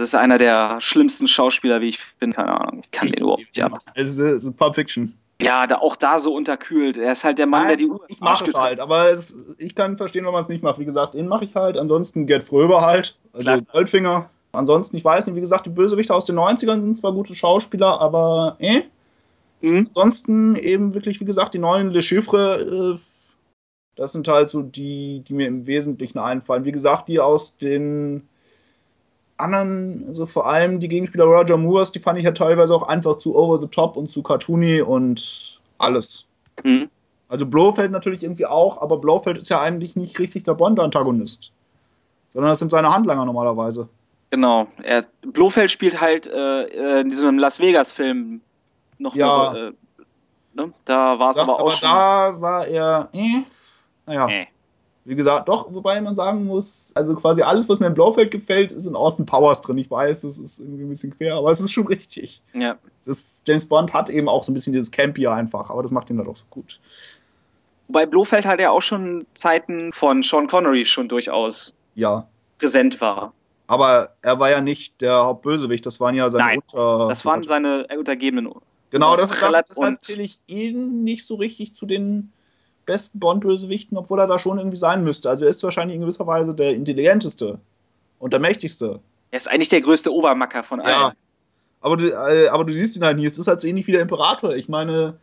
Das ist einer der schlimmsten Schauspieler, wie ich bin. Keine Ahnung. Ich kann den überhaupt nicht ab.
Es ist, ist Pulp Fiction.
Ja, da, auch da so unterkühlt. Er ist halt der Mann, der die Uhr.
ich mache es halt, aber es, ich kann verstehen, wenn man es nicht macht. Wie gesagt, den mache ich halt. Ansonsten Gerd Fröber halt, also. Goldfinger. Ansonsten, ich weiß nicht, wie gesagt, die Bösewichte aus den 90ern sind zwar gute Schauspieler, aber eh.
Mhm.
Ansonsten eben wirklich, wie gesagt, die neuen Le Chiffre, äh, das sind halt so die, die mir im Wesentlichen einfallen. Wie gesagt, die aus den anderen, also vor allem die Gegenspieler Roger Moores, die fand ich ja teilweise auch einfach zu over the top und zu cartoony und alles.
Mhm.
Also Blofeld natürlich irgendwie auch, aber Blofeld ist ja eigentlich nicht richtig der Bond-Antagonist. Sondern das sind seine Handlanger normalerweise.
Genau. Er, Blofeld spielt halt äh, äh, in diesem Las Vegas-Film noch
Ja.
eine, äh, ne? Da war es aber auch
aber
schon.
da war er, eh, naja,
Äh.
Wie gesagt, doch, wobei man sagen muss, also quasi alles, was mir in Blofeld gefällt, ist in Austin Powers drin. Ich weiß, es ist irgendwie ein bisschen quer, aber es ist schon richtig.
Ja.
Ist, James Bond hat eben auch so ein bisschen dieses Campy einfach, aber das macht ihn dann doch so gut.
Wobei Blofeld halt ja auch schon Zeiten von Sean Connery schon durchaus
Ja.
präsent war.
Aber er war ja nicht der Hauptbösewicht, das waren ja seine
Nein,
Unter.
Das waren seine Untergebenen.
Genau,
Das
das deshalb
und-
zähle ich ihn nicht so richtig zu den besten Bond-Bösewichten, obwohl er da schon irgendwie sein müsste. Also er ist wahrscheinlich in gewisser Weise der intelligenteste und der mächtigste.
Er ist eigentlich der größte Obermacker von allen.
Ja. Aber du, äh, aber du siehst ihn halt nie. Es ist halt so ähnlich wie der Imperator. Ich meine,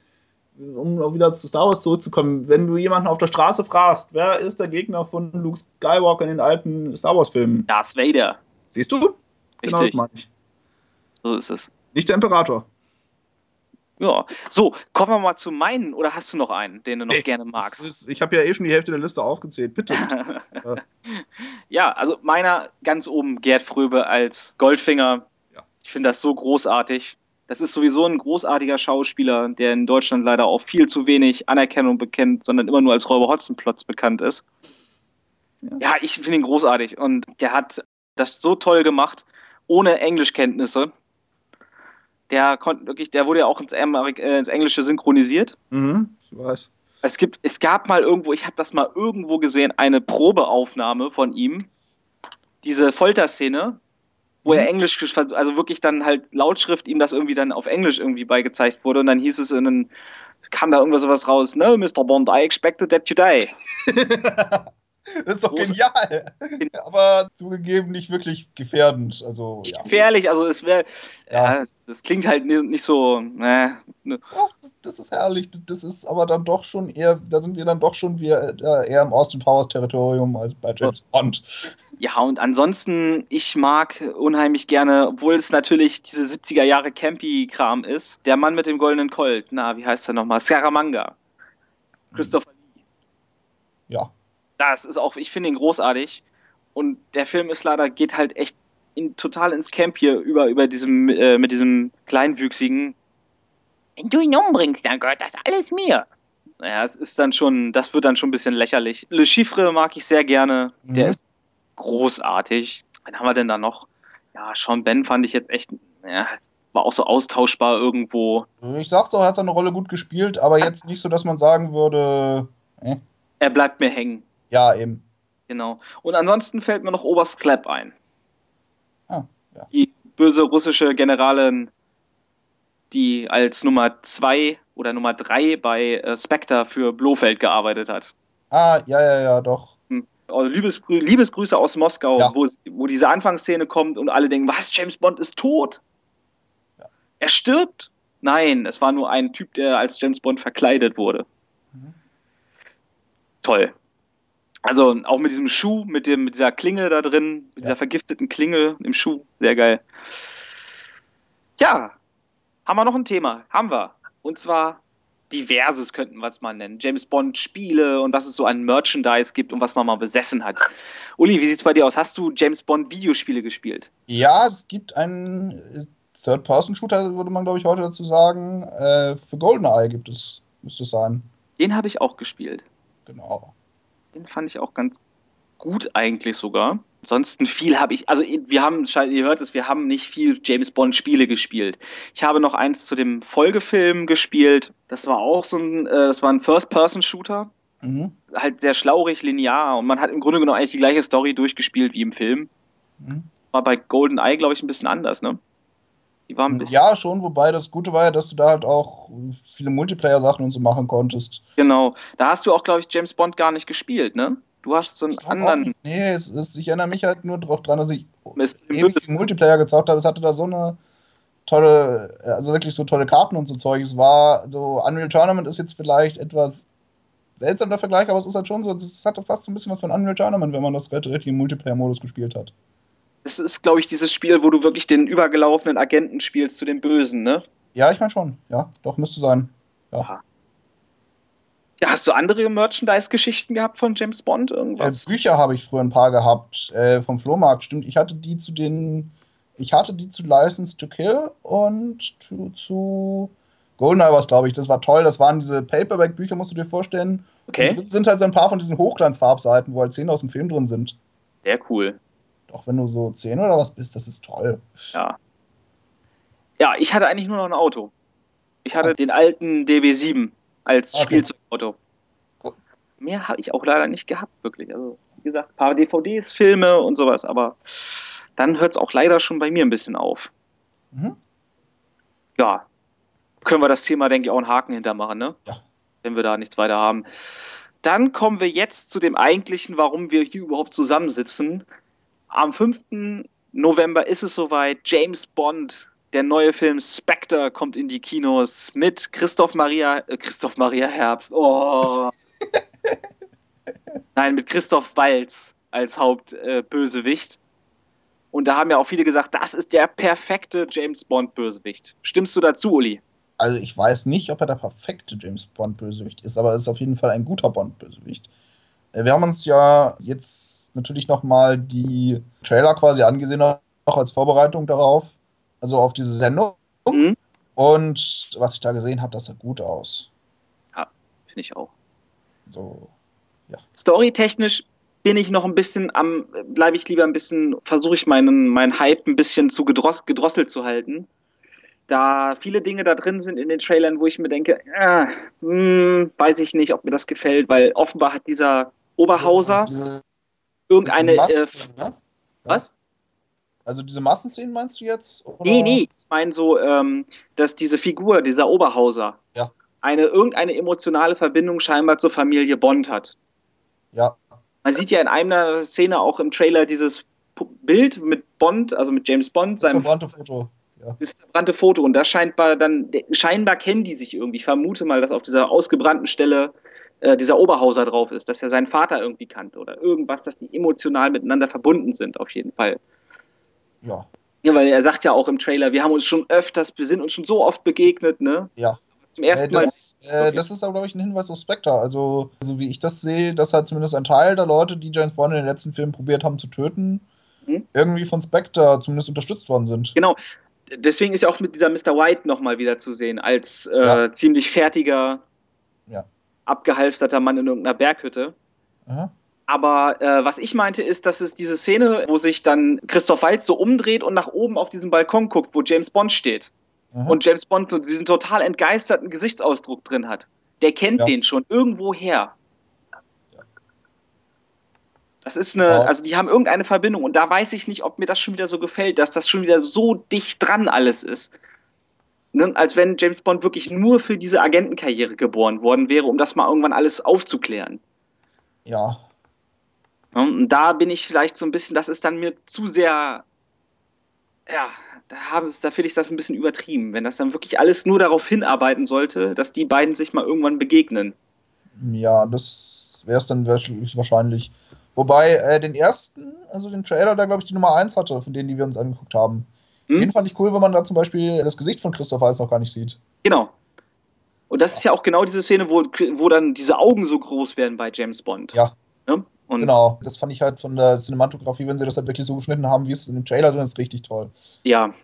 um auch wieder zu Star Wars zurückzukommen, wenn du jemanden auf der Straße fragst, wer ist der Gegner von Luke Skywalker in den alten Star Wars-Filmen?
Darth Vader.
Siehst du? Genau das
Richtig.
meine ich.
So ist es.
Nicht der Imperator.
Ja. So, kommen wir mal zu meinen. Oder hast du noch einen, den du noch
Nee,
gerne magst?
Ist, ich habe ja eh schon die Hälfte der Liste aufgezählt. Bitte. bitte.
Ja, also meiner ganz oben Gerd Fröbe als Goldfinger.
Ja.
Ich finde das so großartig. Das ist sowieso ein großartiger Schauspieler, der in Deutschland leider auch viel zu wenig Anerkennung bekennt, sondern immer nur als Räuber Hotzenplotz bekannt ist.
Ja.
Ja, ich finde ihn großartig und der hat das so toll gemacht, ohne Englischkenntnisse. Der konnte wirklich, der wurde ja auch ins, Amerik äh, ins Englische synchronisiert.
mhm, ich weiß.
Es gibt, es gab mal irgendwo, ich habe das mal irgendwo gesehen, eine Probeaufnahme von ihm. Diese Folterszene, wo er
Mhm.
Englisch, also wirklich dann halt Lautschrift ihm das irgendwie dann auf Englisch irgendwie beigezeigt wurde und dann hieß es in einem, kam da irgendwas sowas raus, no, Mr. Bond, I expected that you die.
Das ist doch genial. Aber zugegeben nicht wirklich gefährdend. Also, ja.
Gefährlich, also es wäre,
Ja.
ja. das klingt halt ni- nicht so, ne, ne.
Doch, das, das ist herrlich. Das, ist aber dann doch schon eher, da sind wir dann doch schon wir, äh, eher im Austin Powers Territorium als bei James Bond.
Ja, und ansonsten, ich mag unheimlich gerne, obwohl es natürlich diese 70er Jahre Campy-Kram ist, der Mann mit dem goldenen Colt, na, wie heißt er nochmal? Scaramanga. Christopher Lee.
Ja.
Das ist auch, ich finde ihn großartig. Und der Film ist leider, geht halt echt in, total ins Camp hier über, über diesem, äh, mit diesem kleinwüchsigen. Wenn du ihn umbringst, dann gehört das alles mir. Naja, es ist dann schon, das wird dann schon ein bisschen lächerlich. Le Chiffre mag ich sehr gerne. Der
Mhm.
ist großartig. Wen haben wir denn da noch? Ja, Sean Ben fand ich jetzt echt, ja, war auch so austauschbar irgendwo.
Ich sag's doch, er hat seine Rolle gut gespielt, aber jetzt nicht so, dass man sagen würde, äh,
Er bleibt mir hängen.
Ja, eben.
Genau. Und ansonsten fällt mir noch Oberst Klepp ein.
Ah, ja.
Die böse russische Generalin, die als Nummer zwei oder Nummer drei bei äh, Spectre für Blofeld gearbeitet hat.
Ah, ja, ja, ja, doch.
Also Liebesgrü Liebesgrüße aus Moskau,
Ja.
wo diese Anfangsszene kommt und alle denken, was, James Bond ist tot?
Ja.
Er stirbt? Nein, es war nur ein Typ, der als James Bond verkleidet wurde.
Mhm.
Toll. Also auch mit diesem Schuh, mit, dem, mit dieser Klinge da drin, mit
Ja.
dieser vergifteten Klinge im Schuh, sehr geil. Ja, haben wir noch ein Thema? Haben wir. Und zwar diverses könnten wir es mal nennen. James Bond Spiele und was es so an Merchandise gibt und was man mal besessen hat. Uli, wie sieht's bei dir aus? Hast du James Bond Videospiele gespielt?
Ja, es gibt einen äh, Third-Person-Shooter, würde man, glaube ich, heute dazu sagen. Äh, für GoldenEye gibt es, müsste es sein.
Den habe ich auch gespielt.
Genau.
Den fand ich auch ganz gut eigentlich sogar. Ansonsten viel habe ich, also wir haben, ihr hört es, wir haben nicht viel James Bond Spiele gespielt. Ich habe noch eins zu dem Folgefilm gespielt. Das war auch so ein, äh, das war ein First-Person-Shooter.
Mhm.
Halt sehr schlaurig, linear und man hat im Grunde genommen eigentlich die gleiche Story durchgespielt wie im Film.
Mhm.
War bei GoldenEye, glaube ich, ein bisschen anders, ne? Die war ein bisschen,
Ja, schon, wobei das Gute war ja, dass du da halt auch viele Multiplayer-Sachen und so machen konntest.
genau. Da hast du auch, glaube ich, James Bond gar nicht gespielt, ne? Du hast so einen anderen.
nicht. Nee, es ist, ich erinnere mich halt nur darauf dran, dass ich
Mist,
ewig Multiplayer gezockt habe. Es hatte da so eine tolle, also wirklich so tolle Karten und so Zeug. Es war so, Unreal Tournament ist jetzt vielleicht etwas seltsam der Vergleich, aber es ist halt schon so, es hatte fast so ein bisschen was von Unreal Tournament, wenn man das richtig im Multiplayer-Modus gespielt hat.
Das ist, glaube ich, dieses Spiel, wo du wirklich den übergelaufenen Agenten spielst zu den Bösen, ne?
Ja, ich meine schon. Ja, doch, müsste sein. Ja.
Ja, hast du andere Merchandise-Geschichten gehabt von James Bond?
Äh,
Irgendwas?
Bücher habe ich früher ein paar gehabt, äh, vom Flohmarkt, stimmt. Ich hatte die zu den, ich hatte die zu License to Kill und zu, zu GoldenEye was, glaube ich. Das war toll. Das waren diese Paperback-Bücher, musst du dir vorstellen.
Okay.
Und sind halt so ein paar von diesen Hochglanzfarbseiten, wo halt Szenen aus dem Film drin sind.
Sehr cool.
Doch wenn du so 10 oder was bist, das ist toll.
Ja. Ja, ich hatte eigentlich nur noch ein Auto. Ich hatte den alten DB7 als
Okay.
Spielzeugauto.
Cool.
Mehr habe ich auch leider nicht gehabt, wirklich. Also, wie gesagt, ein paar DVDs, Filme und sowas, aber dann hört es auch leider schon bei mir ein bisschen auf.
Mhm.
Ja. Können wir das Thema, denke ich, auch einen Haken hintermachen, ne?
Ja.
Wenn wir da nichts weiter haben. Dann kommen wir jetzt zu dem eigentlichen, warum wir hier überhaupt zusammensitzen. Am 5. November ist es soweit. James Bond, der neue Film Spectre, kommt in die Kinos mit Christoph Maria, äh, Christoph Maria Herbst. Oh. Nein, mit Christoph Walz als Hauptbösewicht. Äh. Und da haben ja auch viele gesagt, das ist der perfekte James Bond Bösewicht. Stimmst du dazu, Uli?
Also ich weiß nicht, ob er der perfekte James Bond-Bösewicht ist, aber er ist auf jeden Fall ein guter Bond-Bösewicht. Äh, Wir haben uns ja jetzt natürlich nochmal die Trailer quasi angesehen, auch als Vorbereitung darauf, also auf diese Sendung.
Mhm.
Und was ich da gesehen habe, das sah gut aus.
Finde ich auch.
So,
Storytechnisch bin ich noch ein bisschen am, bleibe ich lieber ein bisschen, versuche ich meinen, meinen Hype ein bisschen zu gedross, gedrosselt zu halten. Da viele Dinge da drin sind in den Trailern, wo ich mir denke, äh, hm, weiß ich nicht, ob mir das gefällt, weil offenbar hat dieser Oberhauser
Diese
irgendeine, äh,
ne?
was?
Also diese Massenszenen meinst du jetzt? Oder?
Nee, nee, ich meine so, ähm, dass diese Figur, dieser Oberhauser,
Ja.
eine irgendeine emotionale Verbindung scheinbar zur Familie Bond hat.
Ja,
Man sieht ja in einer Szene auch im Trailer dieses Bild mit Bond, also mit James Bond,
das
seinem
verbrannte Foto. Ja.
das verbrannte Foto und das scheinbar dann scheinbar kennen die sich irgendwie. Ich vermute mal, dass auf dieser ausgebrannten Stelle äh, dieser Oberhauser drauf ist, dass er seinen Vater irgendwie kannte oder irgendwas, dass die emotional miteinander verbunden sind, auf jeden Fall.
Ja,
Ja, weil er sagt ja auch im Trailer, wir haben uns schon öfters, wir sind uns schon so oft begegnet, ne?
ja.
Zum
Äh,
ersten Mal.
das, äh, das ist aber, glaube ich, ein Hinweis auf Spectre. Also, so wie ich das sehe, dass halt zumindest ein Teil der Leute, die James Bond in den letzten Filmen probiert haben zu töten,
Mhm.
irgendwie von Spectre zumindest unterstützt worden sind.
Genau. Deswegen ist ja auch mit dieser Mr. White nochmal wieder zu sehen, als äh,
Ja.
ziemlich fertiger,
Ja.
abgehalfterter Mann in irgendeiner Berghütte.
Aha.
Aber äh, was ich meinte, ist, dass es diese Szene, wo sich dann Christoph Waltz so umdreht und nach oben auf diesen Balkon guckt, wo James Bond steht.
Aha.
Und James Bond so diesen total entgeisterten Gesichtsausdruck drin hat. Der kennt
Ja.
den schon irgendwo her. Das ist eine, also die haben irgendeine Verbindung und da weiß ich nicht, ob mir das schon wieder so gefällt, dass das schon wieder so dicht dran alles ist. Ne? Als wenn James Bond wirklich nur für diese Agentenkarriere geboren worden wäre, um das mal irgendwann alles aufzuklären.
Ja,
Ja, Und da bin ich vielleicht so ein bisschen, das ist dann mir zu sehr, ja, da haben sie, da finde ich das ein bisschen übertrieben, wenn das dann wirklich alles nur darauf hinarbeiten sollte, dass die beiden sich mal irgendwann begegnen.
ja, das wäre es dann wahrscheinlich. Wobei, äh, den ersten, also den Trailer, der glaube ich die Nummer 1 hatte, von denen, die wir uns angeguckt haben.
Hm?
Den fand ich cool, wenn man da zum Beispiel das Gesicht von Christoph Waltz noch gar nicht sieht.
Genau. Und das ist ja auch genau diese Szene, wo, wo dann diese Augen so groß werden bei James Bond.
Ja.
Ne? Und
Genau, das fand ich halt von der Cinematografie, wenn sie das halt wirklich so geschnitten haben, wie es in dem Trailer drin ist, richtig toll.
ja,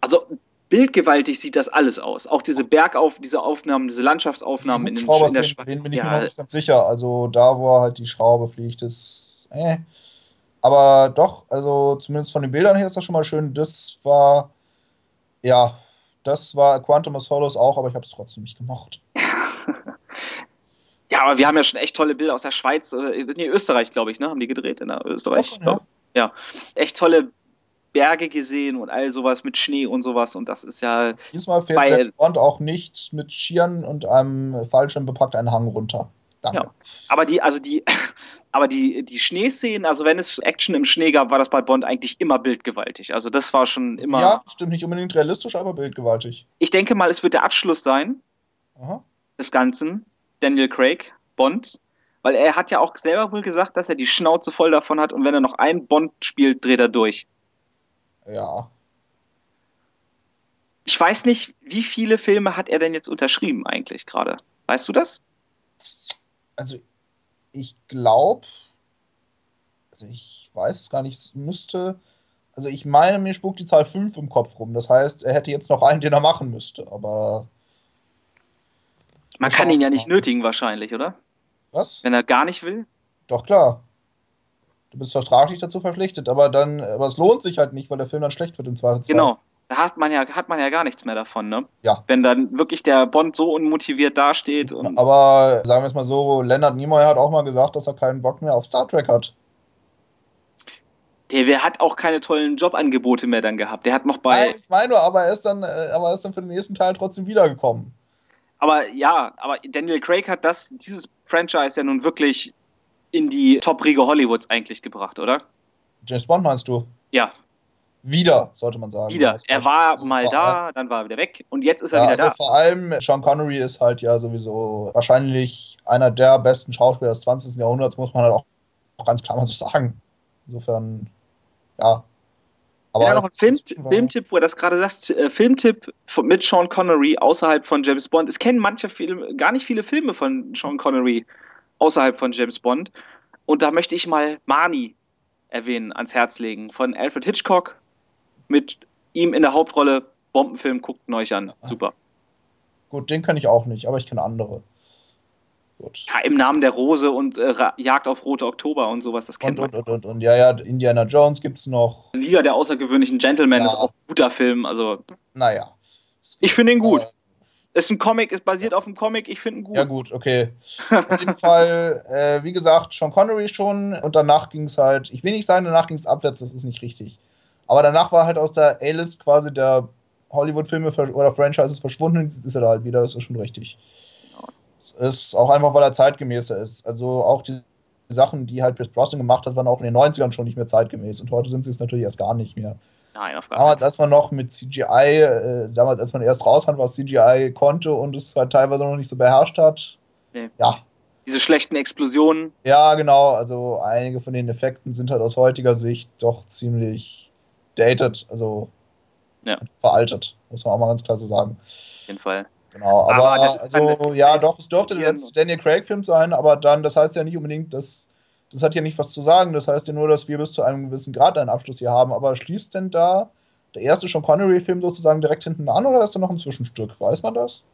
also bildgewaltig sieht das alles aus. Auch diese Bergauf, diese Aufnahmen, diese Landschaftsaufnahmen in, den, in der
bei denen bin ich mir
ja,
noch nicht ganz sicher. Also da, wo er halt die Schraube fliegt, ist. Äh. Aber doch, also zumindest von den Bildern her ist das schon mal schön. Das war. Ja, das war Quantum of Solace auch, aber ich habe es trotzdem nicht gemocht.
Ja, aber wir haben ja schon echt tolle Bilder aus der Schweiz, nee, Österreich, glaube ich, ne? Haben die gedreht in der Österreich?
Schon, ja.
ja. Echt tolle Berge gesehen und all sowas mit Schnee und sowas und das ist ja,
Diesmal fährt
Bei-
James Bond auch nicht mit Skiern und einem Fallschirm bepackt einen Hang runter. Danke.
Ja. aber die, also die, aber die, die Schneeszenen, also wenn es Action im Schnee gab, war das bei Bond eigentlich immer bildgewaltig. Also das war schon immer.
Ja, stimmt nicht unbedingt realistisch, aber bildgewaltig.
Ich denke mal, es wird der Abschluss sein
Aha.
des Ganzen, Daniel Craig, Bond, weil er hat ja auch selber wohl gesagt, dass er die Schnauze voll davon hat und wenn er noch einen Bond spielt, dreht er durch.
Ja.
Ich weiß nicht, wie viele Filme hat er denn jetzt unterschrieben eigentlich gerade? Weißt du das?
Also, ich glaube, also ich weiß es gar nicht, müsste, also ich meine, mir spukt die Zahl 5 im Kopf rum. Das heißt, er hätte jetzt noch einen, den er machen müsste, aber
Man kann ihn ja nicht
sagen.
nötigen wahrscheinlich, oder?
was?
Wenn er gar nicht will.
Doch klar. Du bist vertraglich dazu verpflichtet, aber dann, aber es lohnt sich halt nicht, weil der Film dann schlecht wird im Zweifelsfall.
Genau. Da hat man ja, hat man ja gar nichts mehr davon, ne?
Ja.
Wenn dann wirklich der Bond so unmotiviert dasteht und
Aber sagen wir es mal so, Leonard Nimoy hat auch mal gesagt, dass er keinen Bock mehr auf Star Trek hat.
der, der hat auch keine tollen Jobangebote mehr dann gehabt. Der hat noch bei,
Nein, ich meine nur, aber er ist dann, äh, aber er ist dann für den nächsten Teil trotzdem wiedergekommen.
aber ja, aber Daniel Craig hat das, dieses Franchise ja nun wirklich in die Top-Riege Hollywoods eigentlich gebracht, oder?
James Bond meinst du?
Ja,
Wieder, sollte man sagen.
wieder. Er war
Also
mal da, dann war er wieder weg und jetzt ist er
Ja,
wieder
also
da.
vor allem Sean Connery ist halt ja sowieso wahrscheinlich einer der besten Schauspieler des 20. Jahrhunderts, muss man halt auch, auch ganz klar mal so sagen. Insofern, ja. Aber
ja, noch ein Film, Filmtipp, wo er das gerade sagt, äh, Filmtipp von, mit Sean Connery außerhalb von James Bond. Es kennen manche Filme, gar nicht viele Filme von Sean Connery außerhalb von James Bond. Und da möchte ich mal Marnie erwähnen, ans Herz legen, von Alfred Hitchcock mit ihm in der Hauptrolle. Bombenfilm, guckt ihn euch an. Super.
Gut, den kenne ich auch nicht, aber ich kenne andere. Gut.
Ja, im Namen der Rose und äh, Jagd auf Rote Oktober und sowas, das kennt
Und,
man.
und, und, und, und, ja, ja, Indiana Jones gibt's noch.
Liga der außergewöhnlichen Gentlemen
Ja.
ist auch ein guter Film. Also,
Naja.
ich finde ihn gut.
Äh,
Ist ein Comic, ist basiert auf einem Comic, ich finde ihn gut.
Ja, gut, okay. Auf jeden Fall, äh, wie gesagt, Sean Connery schon und danach ging es halt, ich will nicht sagen, danach ging es abwärts, das ist nicht richtig.
Aber danach war halt aus der A-List quasi der Hollywood-Filme oder Franchises verschwunden. Jetzt ist er da halt wieder, das ist schon richtig. Es ist auch einfach, weil er zeitgemäßer ist. Also auch die Sachen, die halt Chris Brosnan gemacht hat, waren auch in den 90ern schon nicht mehr zeitgemäß. Und heute sind sie es natürlich erst gar nicht mehr.
Nein, auf gar
Damals, als man noch mit CGI, äh, damals, als man erst rausfand, was CGI konnte und es halt teilweise noch nicht so beherrscht hat.
Nee.
Ja,
Diese schlechten Explosionen.
ja, genau. Also einige von den Effekten sind halt aus heutiger Sicht doch ziemlich dated, also
Ja.
veraltet, muss man auch mal ganz klar so sagen.
Auf jeden Fall.
Genau,
Aber
aber, also
dann-
ja, doch, es dürfte der letzte Daniel Craig-Film sein, aber dann, das heißt ja nicht unbedingt, dass das hat ja nicht was zu sagen. Das heißt ja nur, dass wir bis zu einem gewissen Grad einen Abschluss hier haben. Aber schließt denn da der erste Sean Connery-Film sozusagen direkt hinten an oder ist da noch ein Zwischenstück? Weiß man das?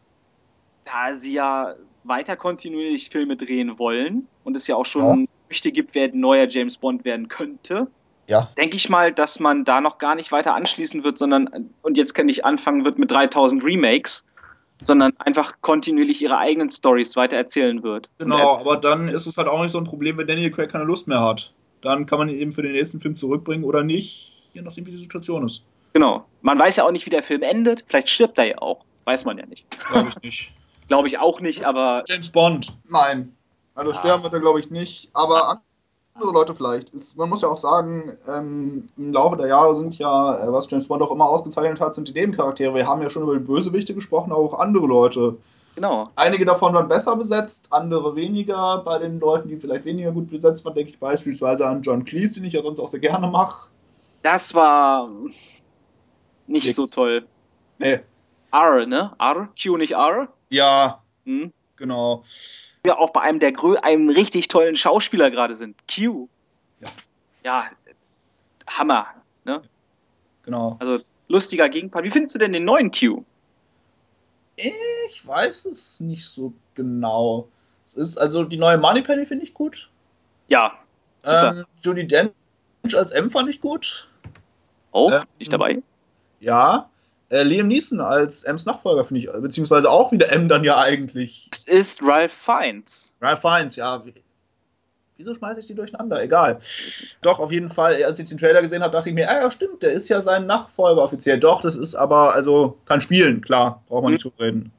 Da sie ja weiter kontinuierlich Filme drehen wollen und es ja auch schon
Ja.
Gerüchte gibt, wer ein neuer James Bond werden könnte,
Ja.
denke ich mal, dass man da noch gar nicht weiter anschließen wird, sondern und jetzt kann ich anfangen wird mit 3000 Remakes, sondern einfach kontinuierlich ihre eigenen Stories weiter erzählen wird.
Genau, aber dann ist es halt auch nicht so ein Problem, wenn Daniel Craig keine Lust mehr hat. Dann kann man ihn eben für den nächsten Film zurückbringen oder nicht, je nachdem, wie die Situation ist.
genau. Man weiß ja auch nicht, wie der Film endet. Vielleicht stirbt er ja auch. Weiß man ja nicht.
Glaube ich nicht.
Glaube ich auch nicht, aber
James Bond. Nein. Also sterben wird er, glaube ich, nicht. Aber andere Leute vielleicht. Ist, man muss ja auch sagen, ähm, im Laufe der Jahre sind ja, äh, was James Bond auch immer ausgezeichnet hat, sind die Nebencharaktere. Wir haben ja schon über die Bösewichte gesprochen, aber auch andere Leute.
genau.
Einige davon waren besser besetzt, andere weniger. Bei den Leuten, die vielleicht weniger gut besetzt waren, denke ich beispielsweise an John Cleese, den ich ja sonst auch sehr gerne mache.
Das war nicht
Nix.
so toll.
Nee.
R, ne? R? Q nicht R?
Ja,
Hm?
genau.
Wir auch bei einem der grö einem richtig tollen Schauspieler gerade sind. Q.
Ja.
Ja, Hammer. Ne?
Genau.
Also lustiger Gegenpart. Wie findest du denn den neuen Q?
Ich weiß es nicht so genau. Es ist also die neue Moneypenny finde ich gut.
Ja. Super.
Ähm, Judy Dench als M fand ich gut.
Oh,
Ähm,
nicht dabei?
Ja. Äh, Liam Neeson als M's Nachfolger finde ich, beziehungsweise auch wieder M dann ja eigentlich.
Es ist Ralph Fiennes.
Ralph Fiennes, ja. Wie- Wieso schmeiße ich die durcheinander? Egal. Doch, auf jeden Fall, als ich den Trailer gesehen habe, dachte ich mir, ah, ja, stimmt, der ist ja sein Nachfolger offiziell. Doch, das ist aber, also, kann spielen, klar, braucht man nicht drüber reden.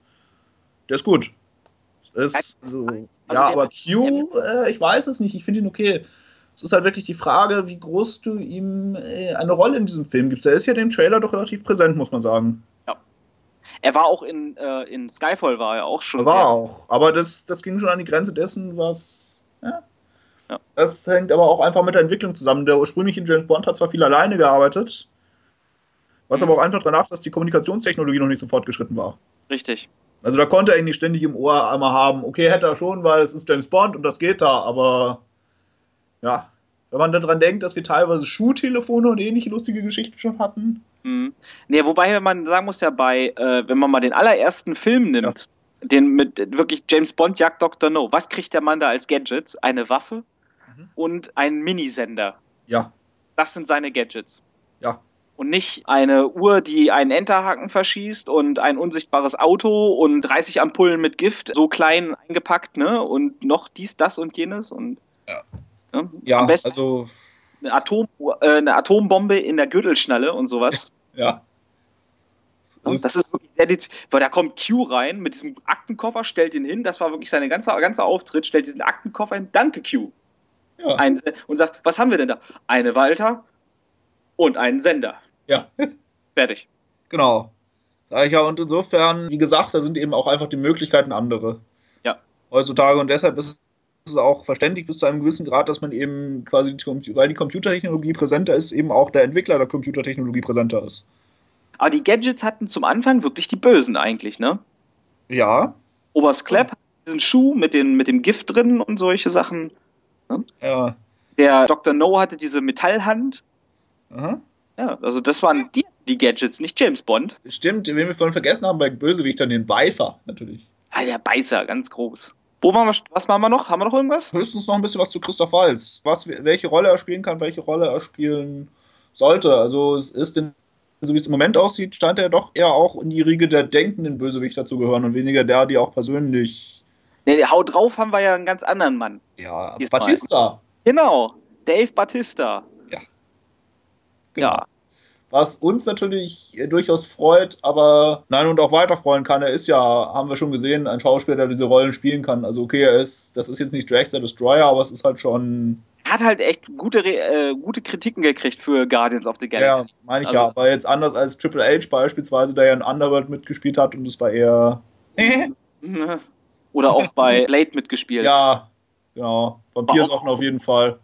Der ist gut. Ist, also, ja, aber Q, äh, ich weiß es nicht, ich finde ihn okay. Es ist halt wirklich die Frage, wie groß du ihm äh, eine Rolle in diesem Film gibst. Er ist ja dem Trailer doch relativ präsent, muss man sagen.
Er war auch in, äh, in Skyfall war er auch schon.
Er war auch. Aber das, das ging schon an die Grenze dessen, was. Ja.
Ja.
Das hängt aber auch einfach mit der Entwicklung zusammen. Der ursprüngliche James Bond hat zwar viel alleine gearbeitet, was
Mhm.
aber auch einfach danach, dass die Kommunikationstechnologie noch nicht so fortgeschritten war.
Richtig.
Also da konnte er ihn nicht ständig im Ohr einmal haben. Okay, hätte er schon, weil es ist James Bond und das geht da, aber ja. Wenn man daran denkt, dass wir teilweise Schuhtelefone und ähnliche lustige Geschichten schon hatten.
Mhm. Nee, wobei man sagen muss ja bei, äh, wenn man mal den allerersten Film nimmt, den mit wirklich James Bond jagt Dr. No, was kriegt der Mann da als Gadgets? Eine Waffe
Mhm.
und einen Minisender.
Ja,
Das sind seine Gadgets.
ja.
Und nicht eine Uhr, die einen Enterhaken verschießt und ein unsichtbares Auto und 30 Ampullen mit Gift, so klein eingepackt, ne? Und noch dies, das und jenes und
Ja.
Ne?
Ja, also,
eine, Atom, äh, eine Atombombe in der Gürtelschnalle und sowas.
ja.
Und das ist wirklich weil da kommt Q rein mit diesem Aktenkoffer, stellt ihn hin, das war wirklich sein ganzer, ganzer Auftritt, stellt diesen Aktenkoffer hin, danke Q.
ja.
Ein, und sagt, was haben wir denn da? Eine Walter und einen Sender.
ja.
Fertig.
Genau. Sag ich ja, und insofern, wie gesagt, da sind eben auch einfach die Möglichkeiten andere.
Ja.
Heutzutage und deshalb ist es auch verständlich bis zu einem gewissen Grad, dass man eben quasi, die weil die Computertechnologie präsenter ist, eben auch der Entwickler der Computertechnologie präsenter ist.
Aber die Gadgets hatten zum Anfang wirklich die Bösen eigentlich, ne?
Ja,
Oberst Klepp hat diesen Schuh mit, den, mit dem Gift drin und solche Sachen.
ja.
Der Dr. No hatte diese Metallhand.
Aha.
Ja, also das waren die, die Gadgets, nicht James Bond.
Stimmt, wen wir vorhin vergessen haben bei Bösewichtern, den Beißer natürlich.
Ah, der Beißer, ganz groß. Wo machen wir, was machen wir noch? Haben wir noch irgendwas?
Höchstens noch ein bisschen was zu Christoph Waltz. Was, welche Rolle er spielen kann, welche Rolle er spielen sollte. Also ist in, so wie es im Moment aussieht, scheint er doch eher auch in die Riege der denkenden Bösewichter zu gehören und weniger der, die auch persönlich.
Nee, der Haut drauf haben wir ja einen ganz anderen Mann.
Ja. Batista.
Genau, Dave Batista.
Genau.
Ja,
was uns natürlich durchaus freut, aber nein und auch weiter freuen kann. Er ist ja, haben wir schon gesehen, ein Schauspieler, der diese Rollen spielen kann. Also okay, er ist, das ist jetzt nicht Drax der Destroyer, aber es ist halt schon.
Er hat halt echt gute, äh, gute Kritiken gekriegt für Guardians of the Galaxy.
Ja, meine ich also, ja, aber jetzt anders als Triple H beispielsweise, der ja in Underworld mitgespielt hat und es war eher.
Oder auch bei Blade mitgespielt.
Ja, genau. Vampirsachen auf jeden Fall.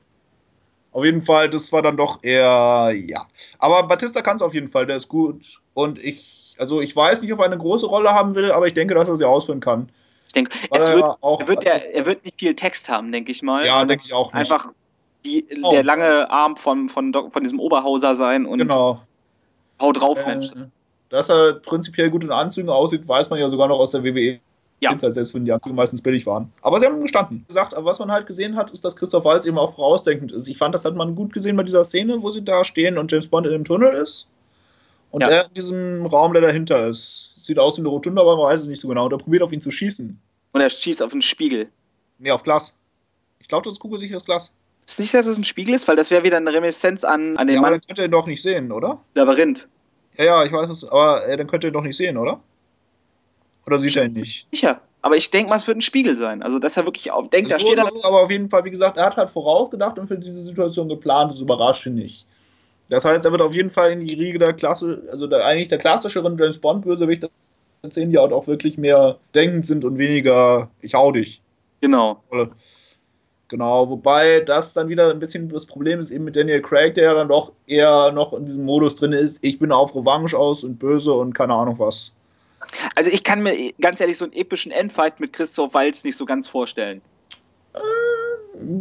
Auf jeden Fall, das war dann doch eher, ja. Aber Batista kann es auf jeden Fall, der ist gut. Und ich, also ich weiß nicht, ob er eine große Rolle haben will, aber ich denke, dass er sie ausführen kann.
Ich denke, es wird, er, auch, er, wird ja, er wird nicht viel Text haben, denke ich mal.
Ja, denke ich auch
nicht. Einfach die, oh. der lange Arm von, von, von diesem Oberhauser sein und
genau.
hau drauf, äh, Mensch.
Dass er prinzipiell gut in Anzügen aussieht, weiß man ja sogar noch aus der WWE. Ja. Halt, selbst wenn die Anzüge meistens billig waren. Aber sie haben gestanden. Gesagt, aber was man halt gesehen hat, ist, dass Christoph Waltz eben auch vorausdenkend ist. Ich fand, das hat man gut gesehen bei dieser Szene, wo sie da stehen und James Bond in dem Tunnel ist. Und ja. er in diesem Raum, der dahinter ist. Sieht aus wie eine Rotunda, aber man weiß es nicht so genau. Und er probiert auf ihn zu schießen.
Und er schießt auf einen Spiegel.
Nee, auf Glas. Ich glaube, das ist kugelsicheres Glas.
Ist nicht, dass es ein Spiegel ist, weil das wäre wieder eine Reminiszenz an, an den
ja,
Mann.
aber dann könnt ihr ihn doch nicht sehen, oder?
Labyrinth.
Ja, ja, ich weiß es, aber äh, dann könnt ihr ihn doch nicht sehen, oder? Oder sieht er ihn nicht?
Sicher. Aber ich denke mal, es wird ein Spiegel sein. Also, dass er wirklich auf, denkt, da steht
er. Aber auf jeden Fall, wie gesagt, er hat halt vorausgedacht und für diese Situation geplant. Das überrascht ihn nicht. Das heißt, er wird auf jeden Fall in die Riege der Klasse, also der, eigentlich der klassischeren James Bond-Bösewichte sehen, die halt auch wirklich mehr denkend sind und weniger ich hau dich.
Genau.
Genau, wobei das dann wieder ein bisschen das Problem ist eben mit Daniel Craig, der ja dann doch eher noch in diesem Modus drin ist, ich bin auf Revanche aus und böse und keine Ahnung was.
Also ich kann mir ganz ehrlich so einen epischen Endfight mit Christoph Waltz nicht so ganz vorstellen.
Äh,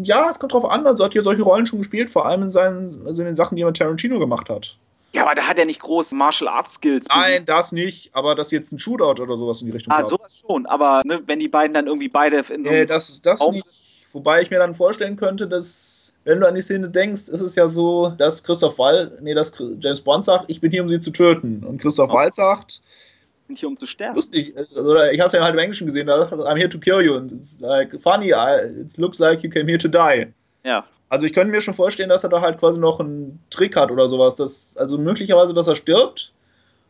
ja, es kommt drauf an, also hat hier solche Rollen schon gespielt, vor allem in seinen, also in den Sachen, die er mit Tarantino gemacht hat.
Ja, aber da hat er nicht große Martial Arts Skills.
Nein, das nicht, aber das jetzt ein Shootout oder sowas in die Richtung
Ah, gab. sowas schon, aber ne, wenn die beiden dann irgendwie beide in so
Nee, das, das Raum nicht. Wobei ich mir dann vorstellen könnte, dass, wenn du an die Szene denkst, ist es ja so, dass Christoph Wall, nee, dass James Bond sagt, ich bin hier, um sie zu töten. Und Christoph oh. Wall sagt,
bin hier, um zu sterben.
Lustig, oder ich habe es ja halt im Englischen gesehen, da sagt I'm here to kill you. Und it's like funny, it looks like you came here to die.
Ja.
Also ich könnte mir schon vorstellen, dass er da halt quasi noch einen Trick hat oder sowas. Dass, also möglicherweise, dass er stirbt,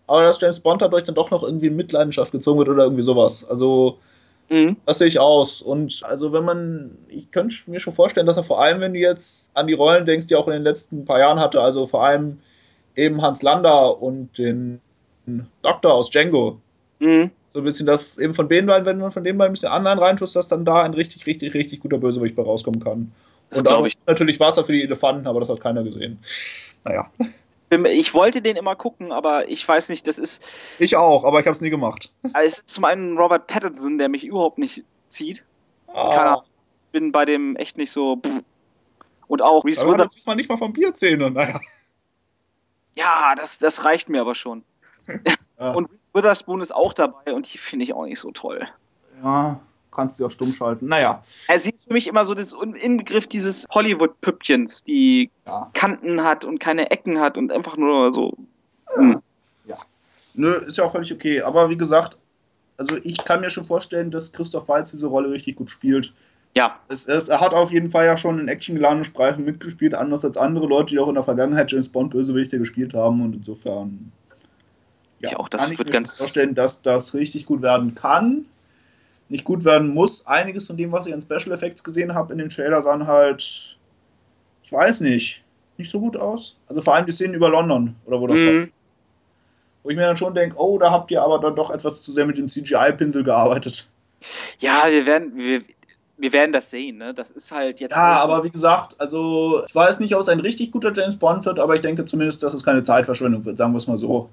aber dass James Bond dadurch dann doch noch irgendwie in Mitleidenschaft gezogen wird oder irgendwie sowas. Also mhm. das sehe ich aus. Und also wenn man, ich könnte mir schon vorstellen, dass er vor allem, wenn du jetzt an die Rollen denkst, die er auch in den letzten paar Jahren hatte, also vor allem eben Hans Lander und den Doktor aus Django. Mhm. So ein bisschen das eben von den beiden, wenn man von den beiden ein bisschen anderen reintust, dass dann da ein richtig, richtig, richtig guter Bösewicht bei rauskommen kann. Das Und auch ich. natürlich Wasser für die Elefanten, aber das hat keiner gesehen. Naja.
Ich wollte den immer gucken, aber ich weiß nicht, das ist.
Ich auch, aber ich habe es nie gemacht.
Es ist zum einen Robert Pattinson, der mich überhaupt nicht zieht. Ah. Ich bin bei dem echt nicht so. Und auch
Reese ist man nicht mal vom Bierzähne, naja.
Ja, das, das reicht mir aber schon. Ja. Und Witherspoon ist auch dabei und die finde ich auch nicht so toll.
Ja, kannst du auch stumm schalten. Naja.
Er sieht für mich immer so das Inbegriff dieses Hollywood-Püppchens, die ja. Kanten hat und keine Ecken hat und einfach nur so.
Hm. Ja. Nö, ist ja auch völlig okay. Aber wie gesagt, also ich kann mir schon vorstellen, dass Christoph Waltz diese Rolle richtig gut spielt.
Ja.
Es, es, er hat auf jeden Fall ja schon in actiongeladenen Streifen mitgespielt, anders als andere Leute, die auch in der Vergangenheit James Bond Bösewichte gespielt haben und insofern ja, ich auch, das kann ich mir vorstellen, dass das richtig gut werden kann. Nicht gut werden muss. Einiges von dem, was ich an Special Effects gesehen habe in den Trailer, sahen halt, ich weiß nicht, nicht so gut aus. Also vor allem die Szenen über London oder wo das mhm. war. Wo ich mir dann schon denke, oh, da habt ihr aber dann doch etwas zu sehr mit dem CGI-Pinsel gearbeitet.
Ja, wir werden, wir, wir werden das sehen, ne? Das ist halt jetzt.
Ja, aber wie gesagt, also ich weiß nicht, ob es ein richtig guter James Bond wird, aber ich denke zumindest, dass es keine Zeitverschwendung wird, sagen wir es mal so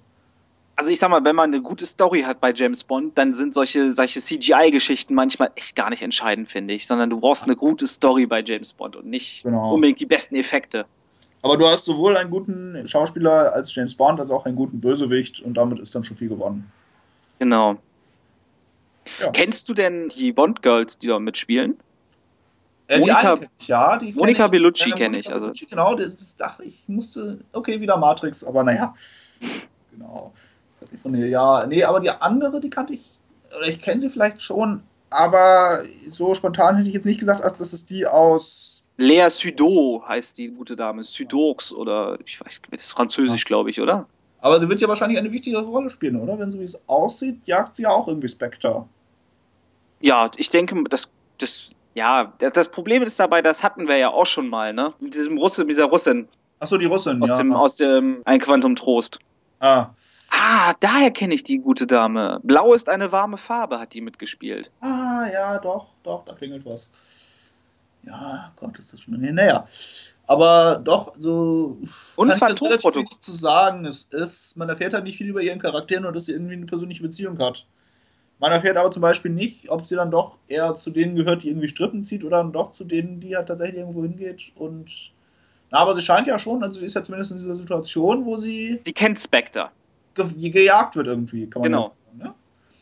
also ich sag mal, wenn man eine gute Story hat bei James Bond, dann sind solche, solche CGI-Geschichten manchmal echt gar nicht entscheidend, finde ich, sondern du brauchst eine gute Story bei James Bond und nicht genau. unbedingt die besten Effekte.
Aber du hast sowohl einen guten Schauspieler als James Bond als auch einen guten Bösewicht und damit ist dann schon viel gewonnen.
Genau. Ja. Kennst du denn die Bond-Girls, die da mitspielen?
Äh, Monika, ich, ja, die
Monika Bellucci kenne ich. Also.
Genau, das dachte ich, musste, okay, wieder Matrix, aber naja. Genau. Ja, nee, aber die andere, die kannte ich, oder ich kenne sie vielleicht schon, aber so spontan hätte ich jetzt nicht gesagt, als das ist die aus.
Lea Sudo heißt die gute Dame. Sudox oder ich weiß, das ist französisch, glaube ich, oder?
Aber sie wird ja wahrscheinlich eine wichtige Rolle spielen, oder? Wenn so wie es aussieht, jagt sie ja auch irgendwie Spectre.
Ja, ich denke, das, das, ja, das Problem ist dabei, das hatten wir ja auch schon mal, ne? Mit diesem Russe, dieser Russin
Achso, die Russin,
aus
ja.
dem, aus dem Ein Quantum Trost.
Ah.
Ah, daher kenne ich die gute Dame. Blau ist eine warme Farbe, hat die mitgespielt.
ah, ja, doch, doch, da klingelt was. Ja, Gott, ist das schon. Naja, aber doch, so
Und
kann ich jetzt relativ wenig zu sagen. Es ist, man erfährt halt nicht viel über ihren Charakter, nur dass sie irgendwie eine persönliche Beziehung hat. Man erfährt aber zum Beispiel nicht, ob sie dann doch eher zu denen gehört, die irgendwie Strippen zieht oder dann doch zu denen, die halt tatsächlich irgendwo hingeht. Und na, aber sie scheint ja schon, also sie ist ja zumindest in dieser Situation, wo sie
Sie kennt Spectre.
ge gejagt wird irgendwie, kann man
Genau.
das sagen. Ne?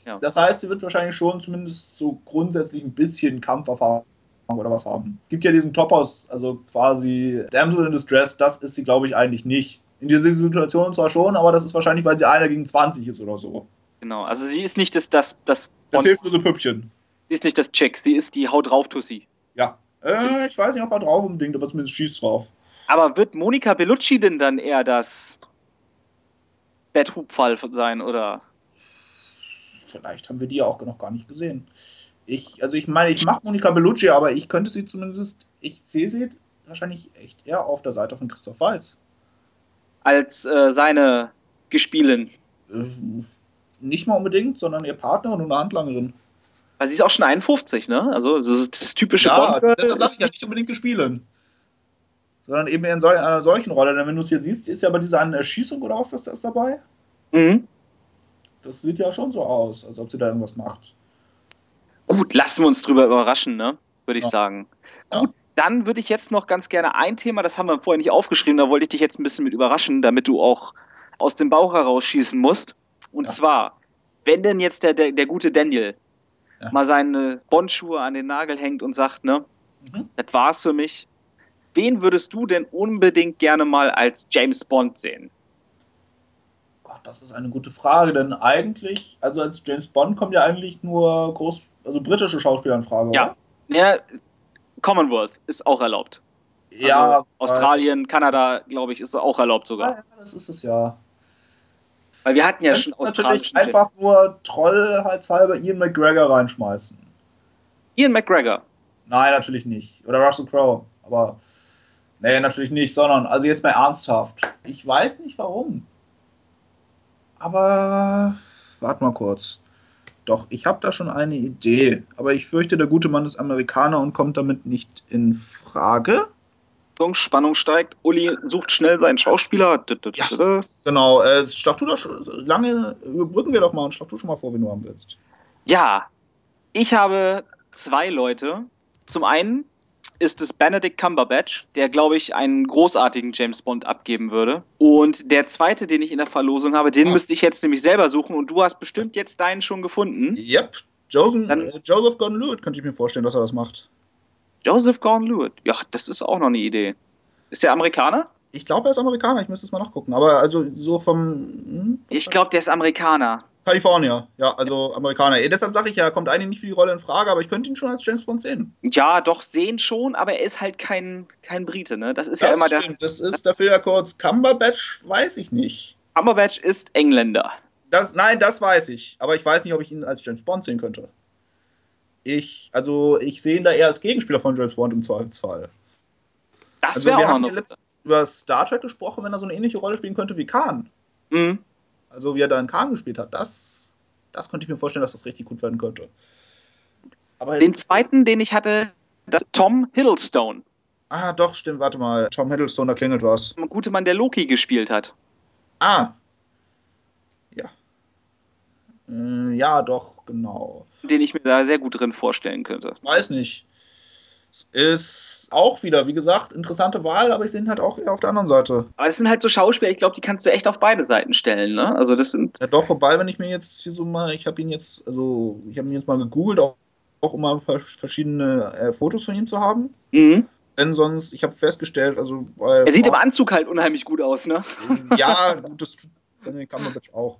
Ja.
Das heißt, sie wird wahrscheinlich schon zumindest so grundsätzlich ein bisschen Kampferfahrung oder was haben. Gibt ja diesen Topos, also quasi Damsel in Distress, das ist sie, glaube ich, eigentlich nicht. In dieser Situation zwar schon, aber das ist wahrscheinlich, weil sie einer gegen 20 ist oder so.
Genau. Also sie ist nicht das, das, das,
Das hilflose Püppchen.
sie ist nicht das Chick, sie ist die Haut drauf Tussi.
Ja. Äh, ich weiß nicht, ob er drauf unbedingt, aber zumindest schießt drauf.
Aber wird Monika Bellucci denn dann eher das Betthubfall sein oder?
Vielleicht haben wir die ja auch noch gar nicht gesehen. Ich, also ich meine, ich mag Monika Bellucci, aber ich könnte sie zumindest, ich sehe sie wahrscheinlich echt eher auf der Seite von Christoph Waltz.
als äh, seine Gespielin.
Äh, nicht mal unbedingt, sondern ihr Partner und eine Handlangerin.
Weil sie ist auch schon 51, ne? Also das, ist das typische
Ja,
Bond-Girl
deshalb sag
ist
ich ja nicht unbedingt gespielen. Sondern eben in sol einer solchen Rolle. Denn wenn du es hier siehst, ist ja bei dieser einen Erschießung oder was das da ist dabei.
Mhm.
Das sieht ja schon so aus, als ob sie da irgendwas macht.
Gut, lassen wir uns drüber überraschen, ne? Würde ich
Ja.
sagen.
Ja.
Gut, dann würde ich jetzt noch ganz gerne ein Thema, das haben wir vorher nicht aufgeschrieben, da wollte ich dich jetzt ein bisschen mit überraschen, damit du auch aus dem Bauch herausschießen musst. Und
Ja.
zwar, wenn denn jetzt der, der, der gute Daniel mal seine Bondschuhe an den Nagel hängt und sagt, ne,
Mhm.
das war's für mich. Wen würdest du denn unbedingt gerne mal als James Bond sehen?
Gott, das ist eine gute Frage, denn eigentlich, also als James Bond kommen ja eigentlich nur groß, also britische Schauspieler in Frage,
Ja.
oder?
Ja, Commonwealth ist auch erlaubt. Also
Ja,
Australien, Kanada, glaube ich, ist auch erlaubt sogar.
Ja, das ist es ja.
Weil wir hatten ja schon
natürlich
australischen
einfach nur trollheitshalber Ian McGregor reinschmeißen.
Ian McGregor.
Nein, natürlich nicht. Oder Russell Crowe. Aber nee, natürlich nicht, sondern also jetzt mal ernsthaft. Ich weiß nicht warum. Aber warte mal kurz. Doch, ich habe da schon eine Idee. Aber ich fürchte, der gute Mann ist Amerikaner und kommt damit nicht in Frage.
Spannung steigt. Uli sucht schnell seinen Schauspieler.
Ja. Genau, äh, schlag du doch lange überbrücken wir doch mal und schlag du schon mal vor, wen du haben willst.
Ja, ich habe zwei Leute. Zum einen ist es Benedict Cumberbatch, der, glaube ich, einen großartigen James Bond abgeben würde. Und der zweite, den ich in der Verlosung habe, den
Ah.
müsste ich jetzt nämlich selber suchen. Und du hast bestimmt jetzt deinen schon gefunden.
Yep, Joseph,
Dann-
äh, Joseph Gordon-Lewitt könnte ich mir vorstellen, dass er das macht.
Joseph Gordon-Lewitt. Ja, das ist auch noch eine Idee. Ist der Amerikaner?
Ich glaube, er ist Amerikaner, ich müsste es mal nachgucken. Aber also so vom hm,
Ich glaube, der ist Amerikaner.
Kalifornier, ja, also Amerikaner. Eh, deshalb sage ich ja, kommt eigentlich nicht für die Rolle in Frage, aber ich könnte ihn schon als James Bond sehen.
Ja, doch, sehen schon, aber er ist halt kein, kein Brite, ne? Das ist ja
Das
immer der.
stimmt, das ist dafür ja kurz. Cumberbatch weiß ich nicht.
Cumberbatch ist Engländer.
Das, nein, das weiß ich. Aber ich weiß nicht, ob ich ihn als James Bond sehen könnte. Ich, also, ich sehe ihn da eher als Gegenspieler von James Bond im Zweifelsfall.
Das
Also,
wäre
wir
auch noch
haben
eine.
ja letztens über Star Trek gesprochen, wenn er so eine ähnliche Rolle spielen könnte wie Khan.
Mhm.
Also, wie er da in Khan gespielt hat. Das, das könnte ich mir vorstellen, dass das richtig gut werden könnte. Aber
Den zweiten, den ich hatte, das Tom Hiddlestone.
Ah, doch, stimmt, warte mal. Tom Hiddleston, da klingelt was.
Ein guter Mann, der Loki gespielt hat.
Ah. Ja. Äh, ja, doch, genau.
Den ich mir da sehr gut drin vorstellen könnte.
Weiß nicht. Es ist auch wieder, wie gesagt, interessante Wahl, aber ich sehe ihn halt auch eher auf der anderen Seite.
Aber das sind halt so Schauspieler, ich glaube, die kannst du echt auf beide Seiten stellen, ne? Also das sind.
Ja, doch, wobei, wenn ich mir jetzt hier so mal, ich habe ihn jetzt, also, ich habe ihn jetzt mal gegoogelt, auch, auch um verschiedene äh, Fotos von ihm zu haben.
Mhm.
Denn sonst, ich habe festgestellt, also.
Er sieht im
Frauen-
Anzug halt unheimlich gut aus, ne?
Ja, gut, das tut Benedict Cumberbatch auch.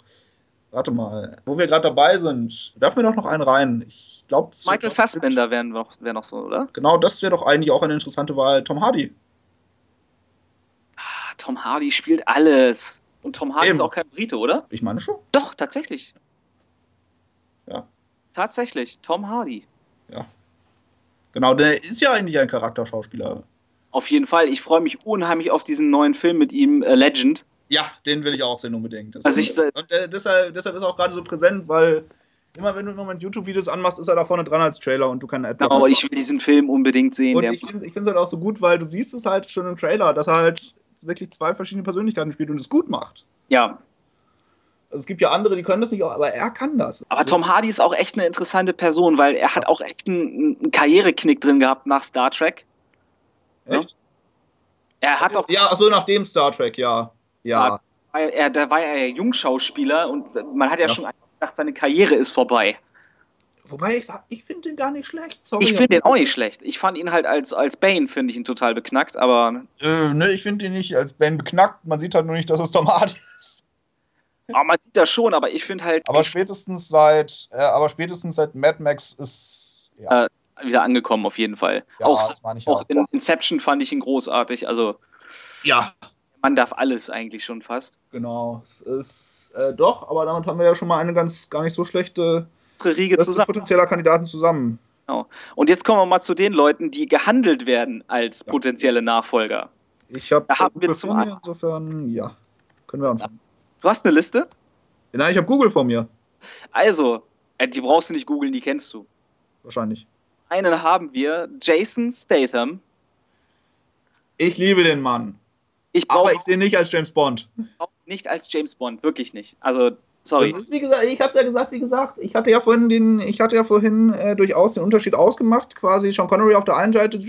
Warte mal, wo wir gerade dabei sind, werfen wir doch noch einen rein. Ich glaube,
Michael Fassbender wäre noch, wär noch so, oder?
Genau, das wäre doch eigentlich auch eine interessante Wahl. Tom Hardy.
Ah, Tom Hardy spielt alles. Und Tom Hardy
Eben.
ist auch kein Brite, oder?
Ich meine schon.
Doch, tatsächlich.
Ja.
Tatsächlich, Tom Hardy.
Genau, der ist ja eigentlich ein Charakterschauspieler.
Auf jeden Fall. Ich freue mich unheimlich auf diesen neuen Film mit ihm, äh, Legend.
Ja, den will ich auch sehen unbedingt. Das
Also ich-
ist, und äh, deshalb, deshalb ist er auch gerade so präsent, weil immer wenn du im Moment YouTube-Videos anmachst, ist er da vorne dran als Trailer und du keinen Adblock
Genau, ich will diesen Film unbedingt sehen.
Und ich finde es halt auch so gut, weil du siehst es halt schon im Trailer, dass er halt wirklich zwei verschiedene Persönlichkeiten spielt und es gut macht.
ja,
Also es gibt ja andere, die können das nicht, aber er kann das.
aber
Also
Tom Hardy ist auch echt eine interessante Person, weil er hat auch echt einen, einen Karriereknick drin gehabt nach Star Trek.
Echt?
Er hat auch,
Ja, achso, nach dem Star Trek, ja. Ja.
weil er, da war er ja Jungschauspieler und man hat ja,
Ja.
schon gedacht, seine Karriere ist vorbei.
Wobei ich sag, ich finde den gar nicht schlecht. Sorry.
Ich finde den auch nicht schlecht. Ich fand ihn halt als, als Bane, finde ich ihn total beknackt, aber,
Äh, ne, ich finde ihn nicht als Ben beknackt. Man sieht halt nur nicht, dass es Tom Hardy ist.
aber man sieht das schon, aber ich finde halt
Aber spätestens seit, äh, aber spätestens seit Mad Max ist, ja,
Äh, wieder angekommen auf jeden Fall.
ja
auch auch. in Inception fand ich ihn großartig, also
Ja,
man darf alles eigentlich schon fast.
genau. Es ist, äh, doch, aber damit haben wir ja schon mal eine ganz gar nicht so schlechte
Riege zusammen.
potenzieller Kandidaten zusammen.
Genau. Und jetzt kommen wir mal zu den Leuten, die gehandelt werden als potenzielle Nachfolger.
Ich habe
Da haben wir
Google vor mir, insofern, ja. Können wir anfangen.
Du hast eine Liste?
Nein, ich habe Google vor mir.
Also, äh, die brauchst du nicht googeln, die kennst du.
Wahrscheinlich.
Einen haben wir, Jason Statham.
Ich liebe den Mann.
Ich
Aber ich sehe ihn nicht als James Bond.
nicht als James Bond, wirklich nicht. Also, sorry.
Das ist wie gesagt, ich habe ja gesagt, wie gesagt, ich hatte ja vorhin den, ich hatte ja vorhin äh, durchaus den Unterschied ausgemacht, quasi Sean Connery auf der einen Seite,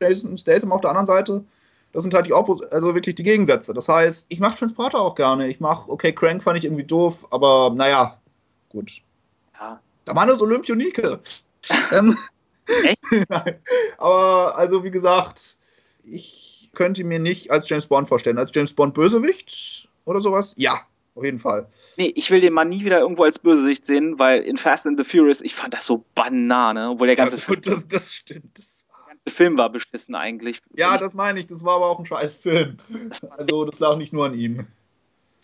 Jason Statham auf der anderen Seite. Das sind halt die Oppos also wirklich die Gegensätze. Das heißt, ich mache Transporter auch gerne. Ich mache, okay, Crank fand ich irgendwie doof, aber naja, gut.
Ja.
Der Mann ist Olympionike. ähm,
Echt?
Nein. Aber also wie gesagt, ich könnte mir nicht als James Bond vorstellen. Als James Bond Bösewicht oder sowas? Ja, auf jeden Fall.
Nee, ich will den Mann nie wieder irgendwo als Bösewicht sehen, weil in Fast and the Furious, ich fand das so Banane, obwohl der ganze,
ja, gut, das, das stimmt. Das,
ganze Film war beschissen eigentlich.
ja, das meine ich. Das war aber auch ein scheiß Film. Also das lag nicht nur an ihm.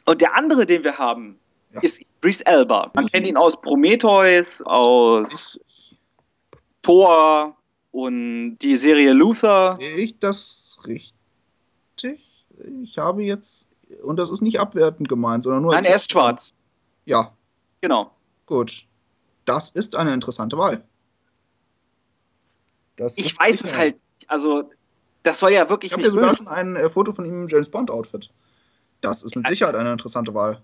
Und der andere, den wir haben,
Ja.
ist Idris Elba. Man kennt ihn aus Prometheus, aus Thor und die Serie Luther.
Sehe ich das richtig? Ich habe jetzt, und das ist nicht abwertend gemeint, sondern nur
Nein, er ist schwarz.
Ja,
Genau.
gut. Das ist eine interessante Wahl. Das
Ich weiß es halt, also, das soll ja wirklich
Ich habe hier sogar schon ein äh, Foto von ihm im James Bond Outfit. Das ist mit Sicherheit eine interessante Wahl.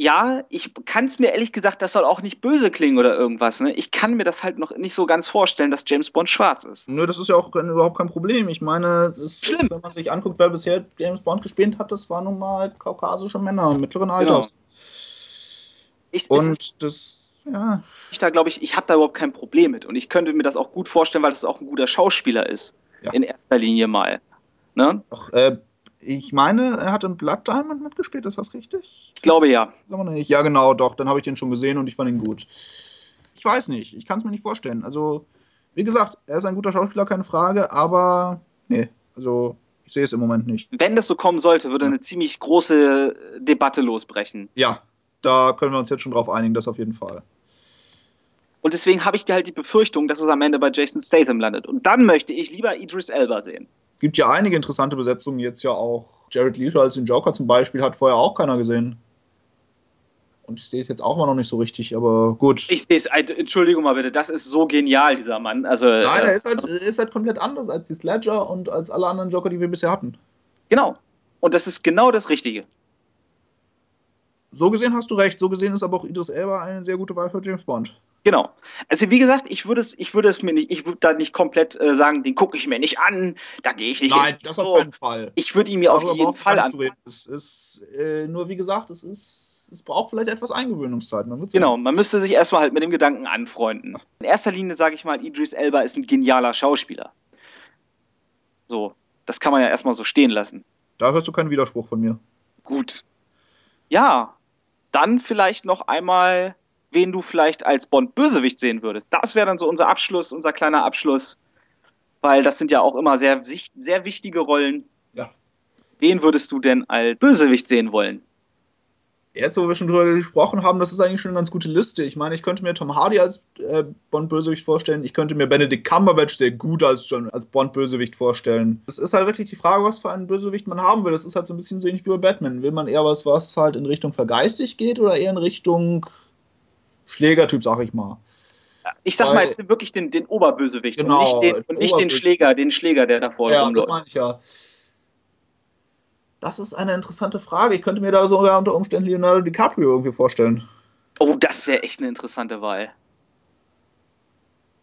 Ja, ich kann es mir ehrlich gesagt, das soll auch nicht böse klingen oder irgendwas. Ne? Ich kann mir das halt noch nicht so ganz vorstellen, dass James Bond schwarz ist.
Nö, das ist ja auch kein, überhaupt kein Problem. Ich meine, ist, wenn man sich anguckt, wer bisher James Bond gespielt hat, das waren nun mal kaukasische Männer mittleren Alters.
Ich, es ist
Und das, ja,
ich da glaube ich, ich habe da überhaupt kein Problem mit. Und ich könnte mir das auch gut vorstellen, weil das auch ein guter Schauspieler ist.
Ja.
In erster Linie mal. Ne?
auch, äh, ich meine, er hat in Blood Diamond mitgespielt, ist das richtig?
Ich glaube ja.
Ja, genau, doch, dann habe ich den schon gesehen und ich fand ihn gut. Ich weiß nicht, ich kann es mir nicht vorstellen. Also, wie gesagt, er ist ein guter Schauspieler, keine Frage, aber nee, also ich sehe es im Moment nicht.
Wenn das so kommen sollte, würde eine ziemlich große Debatte losbrechen.
Ja, da können wir uns jetzt schon drauf einigen, das auf jeden Fall.
Und deswegen habe ich dir halt die Befürchtung, dass es am Ende bei Jason Statham landet. Und dann möchte ich lieber Idris Elba sehen.
Gibt ja einige interessante Besetzungen, jetzt ja auch Jared Leto als den Joker zum Beispiel, hat vorher auch keiner gesehen. Und ich sehe es jetzt auch mal noch nicht so richtig, aber gut.
Ich sehe es, Entschuldigung mal bitte, das ist so genial, dieser Mann. Also,
Nein,
äh,
er ist, halt, ist halt komplett anders als die Ledger und als alle anderen Joker, die wir bisher hatten.
Genau. Und das ist genau das Richtige.
So gesehen hast du recht, so gesehen ist aber auch Idris Elba eine sehr gute Wahl für James Bond.
Genau. Also wie gesagt, ich würde es, ich würde es mir nicht, ich würde da nicht komplett äh, sagen, den gucke ich mir nicht an, da gehe ich nicht.
Nein, das auf keinen Fall.
Ich würde ihn mir auf jeden Fall an.
Es ist äh, nur wie gesagt, es ist, es braucht vielleicht etwas Eingewöhnungszeit. Man
Genau, man müsste sich erstmal halt mit dem Gedanken anfreunden. In erster Linie sage ich mal, Idris Elba ist ein genialer Schauspieler. So, das kann man ja erstmal so stehen lassen.
Da hörst du keinen Widerspruch von mir.
Gut. Ja, dann vielleicht noch einmal, wen du vielleicht als Bond-Bösewicht sehen würdest. Das wäre dann so unser Abschluss, unser kleiner Abschluss. Weil das sind ja auch immer sehr, sehr wichtige Rollen.
Ja.
wen würdest du denn als Bösewicht sehen wollen?
Jetzt, wo wir schon drüber gesprochen haben, das ist eigentlich schon eine ganz gute Liste. Ich meine, ich könnte mir Tom Hardy als äh, Bond-Bösewicht vorstellen. Ich könnte mir Benedict Cumberbatch sehr gut als, als Bond-Bösewicht vorstellen. Es ist halt wirklich die Frage, was für einen Bösewicht man haben will. Das ist halt so ein bisschen so ähnlich wie bei Batman. Will man eher was, was halt in Richtung vergeistig geht oder eher in Richtung Schlägertyp, sag ich mal?
Ich sag
Weil-
mal jetzt wirklich den, den Oberbösewicht
Genau,
und nicht den, und nicht den. Schläger, den Schläger, der davor
Ja, das
rumläuft.
meine ich ja. Das ist eine interessante Frage. Ich könnte mir da sogar unter Umständen Leonardo DiCaprio irgendwie vorstellen.
Oh, das wäre echt eine interessante Wahl.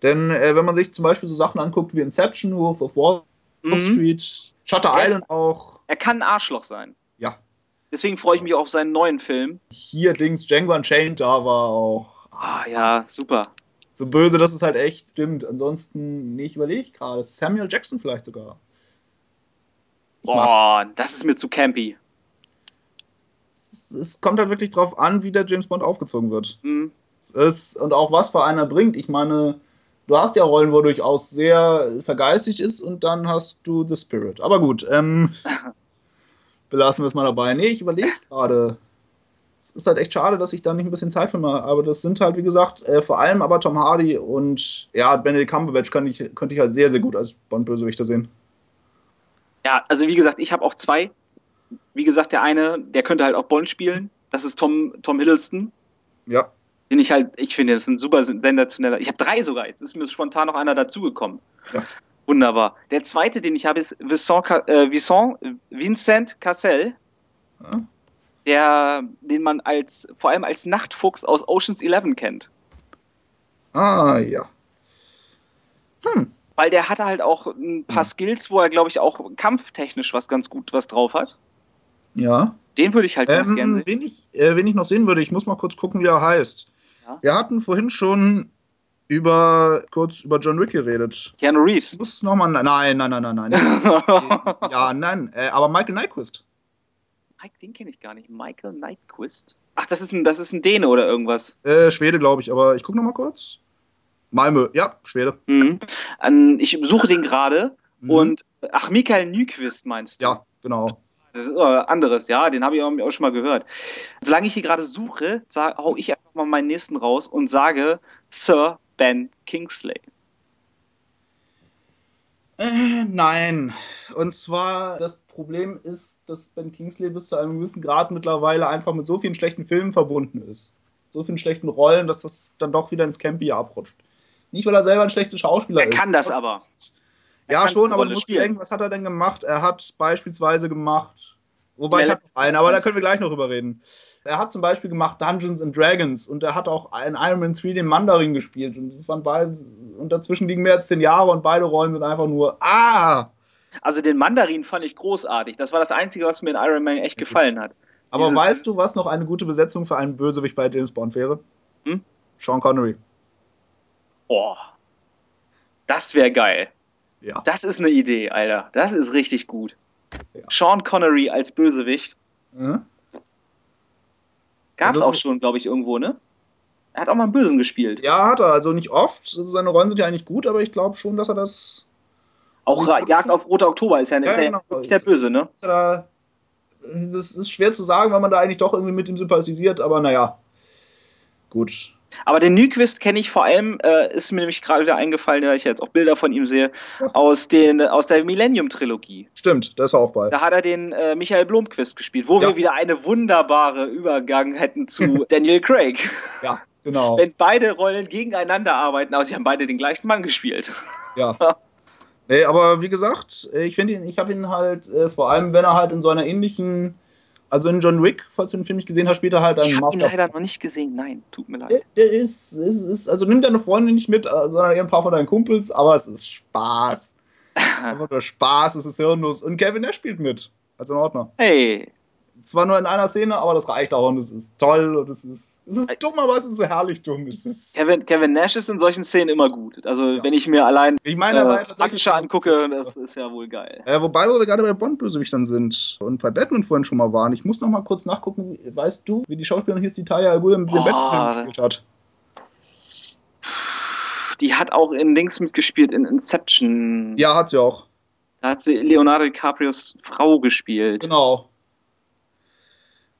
Denn äh, wenn man sich zum Beispiel so Sachen anguckt wie Inception, Wolf of Wall
Mhm.
Street, Shutter
Ja.
Island auch,
Er kann ein Arschloch sein.
ja,
Deswegen freue ich mich auf seinen neuen Film.
hier Dings, Django Unchained, da war auch
Ah ja, super.
so böse, dass es halt echt stimmt. Ansonsten, nee, ich überlege gerade, Samuel Jackson vielleicht sogar. Ich
Boah, das ist mir zu campy.
es, es kommt halt wirklich drauf an, wie der James Bond aufgezogen wird.
Hm.
ist und auch was für einer bringt. Ich meine, du hast ja Rollen, wo durchaus sehr vergeistigt ist und dann hast du The Spirit. Aber gut, ähm, belassen wir es mal dabei. Nee, ich überlege gerade. Es ist halt echt schade, dass ich da nicht ein bisschen Zeit für mal. Aber das sind halt, wie gesagt, äh, vor allem aber Tom Hardy und ja, Benedict Cumberbatch kann ich, könnte ich halt sehr, sehr gut als Bond-Bösewichter sehen.
Ja, also wie gesagt, ich habe auch zwei. Wie gesagt, der eine, der könnte halt auch Bond spielen. Das ist Tom, Tom Hiddleston.
Ja.
Den ich halt, ich finde, das ist ein super sensationeller. Ich habe drei sogar. Jetzt ist mir spontan noch einer dazugekommen.
Ja.
Wunderbar. Der zweite, den ich habe, ist Vincent, äh, Vincent, Vincent Cassel.
Ja.
Der, den man als, vor allem als Nachtfuchs aus Oceans 11 kennt.
Ah, ja.
Weil der hatte halt auch ein paar
Ja.
Skills, wo er, glaube ich, auch kampftechnisch was ganz gut was drauf hat.
Ja.
Den würde ich halt ganz gerne
Ähm,
sehen.
wen, ich, äh, wen ich noch sehen würde, ich muss mal kurz gucken, wie er heißt.
Ja.
Wir hatten vorhin schon über kurz über John Wick geredet.
Keanu Reeves.
Ich muss nochmal. Nein, nein, nein, nein, nein. ja, nein. Äh, aber Michael Nyquist.
Mike, den kenne ich gar nicht. Michael Nyquist. Ach, das ist ein, das ist ein Däne oder irgendwas.
Äh, Schwede, glaube ich, aber ich gucke nochmal kurz. Malmö, ja, Schwede.
Mhm. An, ich suche den gerade
Mhm.
und ach, Michael Nyquist meinst du?
Ja, genau.
Das ist anderes, ja, den habe ich auch, auch schon mal gehört. Solange ich hier gerade suche, sag, hau ich einfach mal meinen nächsten raus und sage Sir Ben Kingsley.
Äh, nein. Und zwar, das Problem ist, dass Ben Kingsley bis zu einem gewissen Grad mittlerweile einfach mit so vielen schlechten Filmen verbunden ist. So vielen schlechten Rollen, dass das dann doch wieder ins Campy abrutscht. Nicht, weil er selber ein schlechter Schauspieler
Er
ist.
kann das aber. Er
Ja, schon, aber du musst
spielen.
denken, was hat er denn gemacht? Er hat beispielsweise gemacht. Wobei
Ja,
ich habe noch einen, aber da können wir gleich noch drüber reden. Er hat zum Beispiel gemacht Dungeons and Dragons und er hat auch in Iron Man 3 den Mandarin gespielt. Und das waren beide, und dazwischen liegen mehr als zehn Jahre und beide Rollen sind einfach nur, ah!
Also den Mandarin fand ich großartig. Das war das Einzige, was mir in Iron Man echt gefallen hat.
Aber
Dieses-
weißt du, was noch eine gute Besetzung für einen Bösewicht bei James Bond wäre?
Hm?
Sean Connery.
Oh. Das wäre geil.
Ja.
Das ist eine Idee, Alter. Das ist richtig gut.
Ja.
Sean Connery als Bösewicht.
Mhm.
Gab's
Also-
auch schon, glaube ich, irgendwo, ne? Er hat auch mal einen Bösen gespielt.
Ja, hat er. Also nicht oft. Seine Rollen sind ja eigentlich gut, aber ich glaube schon, dass er das
Auch Jagd auf Roter Oktober ist ja, ist ja
genau.
nicht der Böse, ne?
Ist da, das ist schwer zu sagen, weil man da eigentlich doch irgendwie mit ihm sympathisiert, aber naja. Gut.
Aber den Nyquist kenne ich vor allem, äh, ist mir nämlich gerade wieder eingefallen, da ich jetzt auch Bilder von ihm sehe,
Ja.
aus, den, aus der Millennium-Trilogie.
Stimmt, da ist auch bei.
Da hat er den äh, Michael Blomqvist gespielt, wo
Ja.
wir wieder eine wunderbare Übergang hätten zu Daniel Craig.
Ja, genau.
Wenn beide Rollen gegeneinander arbeiten, aber sie haben beide den gleichen Mann gespielt.
Ja. Nee, aber wie gesagt, äh, ich finde ihn, ich habe ihn halt, äh, vor allem wenn er halt in so einer ähnlichen, also in John Wick, falls du den Film nicht gesehen hast, spielt er halt
Ich
einen
habe ihn leider noch nicht gesehen, nein, tut mir
Der,
leid.
der ist, ist, ist, also nimm deine Freundin nicht mit, äh, sondern eher ein paar von deinen Kumpels, aber es ist Spaß. Einfach nur Spaß, es ist hirnlos. Und Kevin Nash spielt mit, als in Ordner.
Hey,
Zwar nur in einer Szene, aber das reicht auch und es ist toll und es ist, es ist dumm, aber es ist so herrlich dumm. Es ist,
Kevin, Kevin Nash ist in solchen Szenen immer gut. Also
Ja.
wenn ich mir allein
ich meine,
äh. Aksha angucke, das ist ja wohl geil.
Äh, wobei, wo wir gerade bei Bond-Bösewichtern sind und bei Batman vorhin schon mal waren, ich muss noch mal kurz nachgucken, weißt du, wie die Schauspielerin hieß, die Talia al im
Oh.
Batman-Film gespielt hat?
Die hat auch in Dings mitgespielt, in Inception.
Ja, hat sie auch.
Da hat sie Leonardo DiCaprios Frau gespielt.
Genau.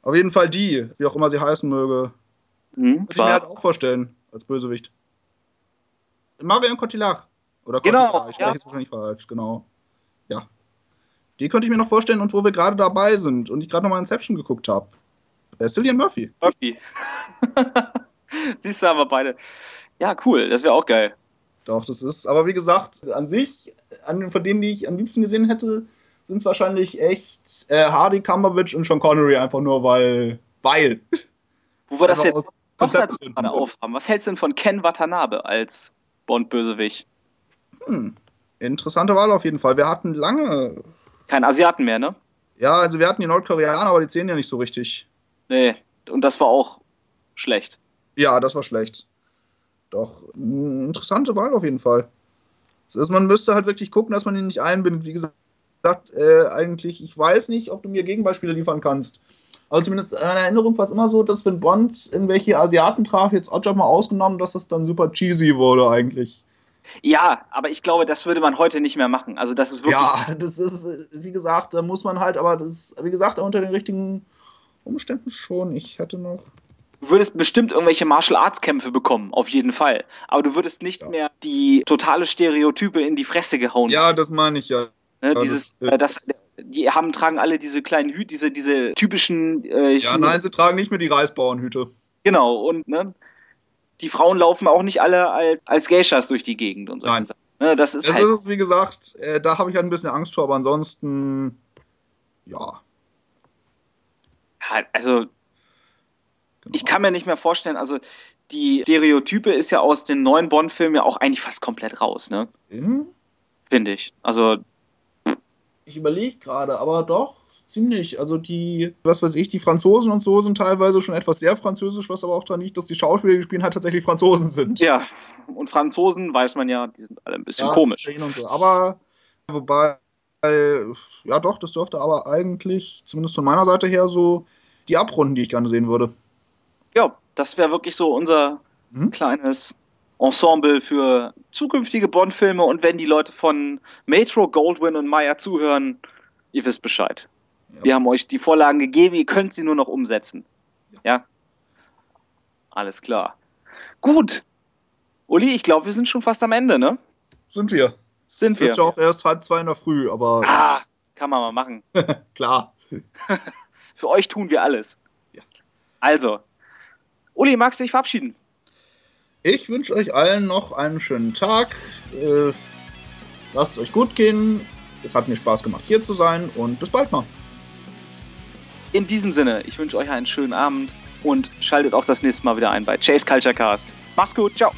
Auf jeden Fall die, wie auch immer sie heißen möge.
Hm,
Könnte ich mir halt auch vorstellen, als Bösewicht. Marion Cotillard. Oder
Genau,
Cotillard, ich
ja.
spreche es wahrscheinlich falsch, genau. Ja. Die könnte ich mir noch vorstellen und wo wir gerade dabei sind und ich gerade nochmal Inception geguckt habe. Äh, Cillian Murphy.
Murphy. Siehst du aber beide. Ja, cool, das wäre auch geil.
Doch, das ist, aber wie gesagt, an sich, an, von denen, die ich am liebsten gesehen hätte, sind es wahrscheinlich echt äh, Hardy, Cumberbatch und Sean Connery, einfach nur weil. Weil.
Wo wir das jetzt
aus Konzeptgründen.
gerade aufhaben. Was hältst du denn von Ken Watanabe als Bond-Bösewicht?
Interessante Wahl auf jeden Fall. Wir hatten lange.
Kein Asiaten mehr, ne?
Ja, also wir hatten die Nordkoreaner, aber die zählen ja nicht so richtig.
Nee, und das war auch schlecht.
Ja, das war schlecht. Doch, mh, interessante Wahl auf jeden Fall. Ist, man müsste halt wirklich gucken, dass man ihn nicht einbindet. Wie gesagt, äh, eigentlich, ich weiß nicht, ob du mir Gegenbeispiele liefern kannst. Also zumindest in einer Erinnerung war es immer so, dass wenn Bond irgendwelche Asiaten traf, jetzt Oddjob mal ausgenommen, dass das dann super cheesy wurde eigentlich.
Ja, aber ich glaube, das würde man heute nicht mehr machen. Also das ist wirklich.
Ja, das ist, wie gesagt, da muss man halt, aber das ist, wie gesagt, unter den richtigen Umständen schon. Ich hätte noch.
Du würdest bestimmt irgendwelche Martial Arts Kämpfe bekommen, auf jeden Fall. Aber du würdest nicht
Ja.
mehr die totale Stereotype in die Fresse gehauen.
Ja, das meine ich ja.
Ne?
ja,
Dieses,
das
äh, das, die haben tragen alle diese kleinen Hüte, diese diese typischen. Äh,
Ja, nein, sie tragen nicht mehr die Reisbauernhüte.
Genau und ne, die Frauen laufen auch nicht alle als, als Geishas durch die Gegend und so.
Nein.
Ne, das ist
Es
halt.
ist, wie gesagt, äh, da habe ich halt ein bisschen Angst vor, aber ansonsten, ja.
also
Genau.
ich kann mir nicht mehr vorstellen. Also die Stereotype ist ja aus den neuen Bond-Filmen ja auch eigentlich fast komplett raus, ne?
Hm?
Finde ich. Also
Ich überlege gerade, aber doch, ziemlich. Also die, was weiß ich, die Franzosen und so sind teilweise schon etwas sehr französisch, was aber auch daran liegt, dass die Schauspieler, die spielen, halt tatsächlich Franzosen sind.
ja und Franzosen weiß man ja, die sind alle ein bisschen
Ja,
komisch.
So. Aber, wobei, ja doch, das dürfte aber eigentlich, zumindest von meiner Seite her, so die abrunden, die ich gerne sehen würde.
Ja, das wäre wirklich so unser
Mhm.
kleines Ensemble für zukünftige Bond-Filme. Und wenn die Leute von Metro, Goldwyn und Meyer zuhören, ihr wisst Bescheid.
Ja.
Wir haben euch die Vorlagen gegeben, ihr könnt sie nur noch umsetzen. Ja? Alles klar. Gut. Uli, ich glaube, wir sind schon fast am Ende, ne?
Sind wir.
Sind
es
wir.
ist ja auch erst halb zwei in der Früh, aber
Ah, kann man mal machen.
klar.
Für euch tun wir alles.
Ja.
Also, Uli, magst du dich verabschieden?
Ich wünsche euch allen noch einen schönen Tag. Äh, lasst es euch gut gehen. Es hat mir Spaß gemacht, hier zu sein und bis bald mal.
In diesem Sinne, ich wünsche euch einen schönen Abend und schaltet auch das nächste Mal wieder ein bei Chase Culture Cast. Macht's gut, ciao.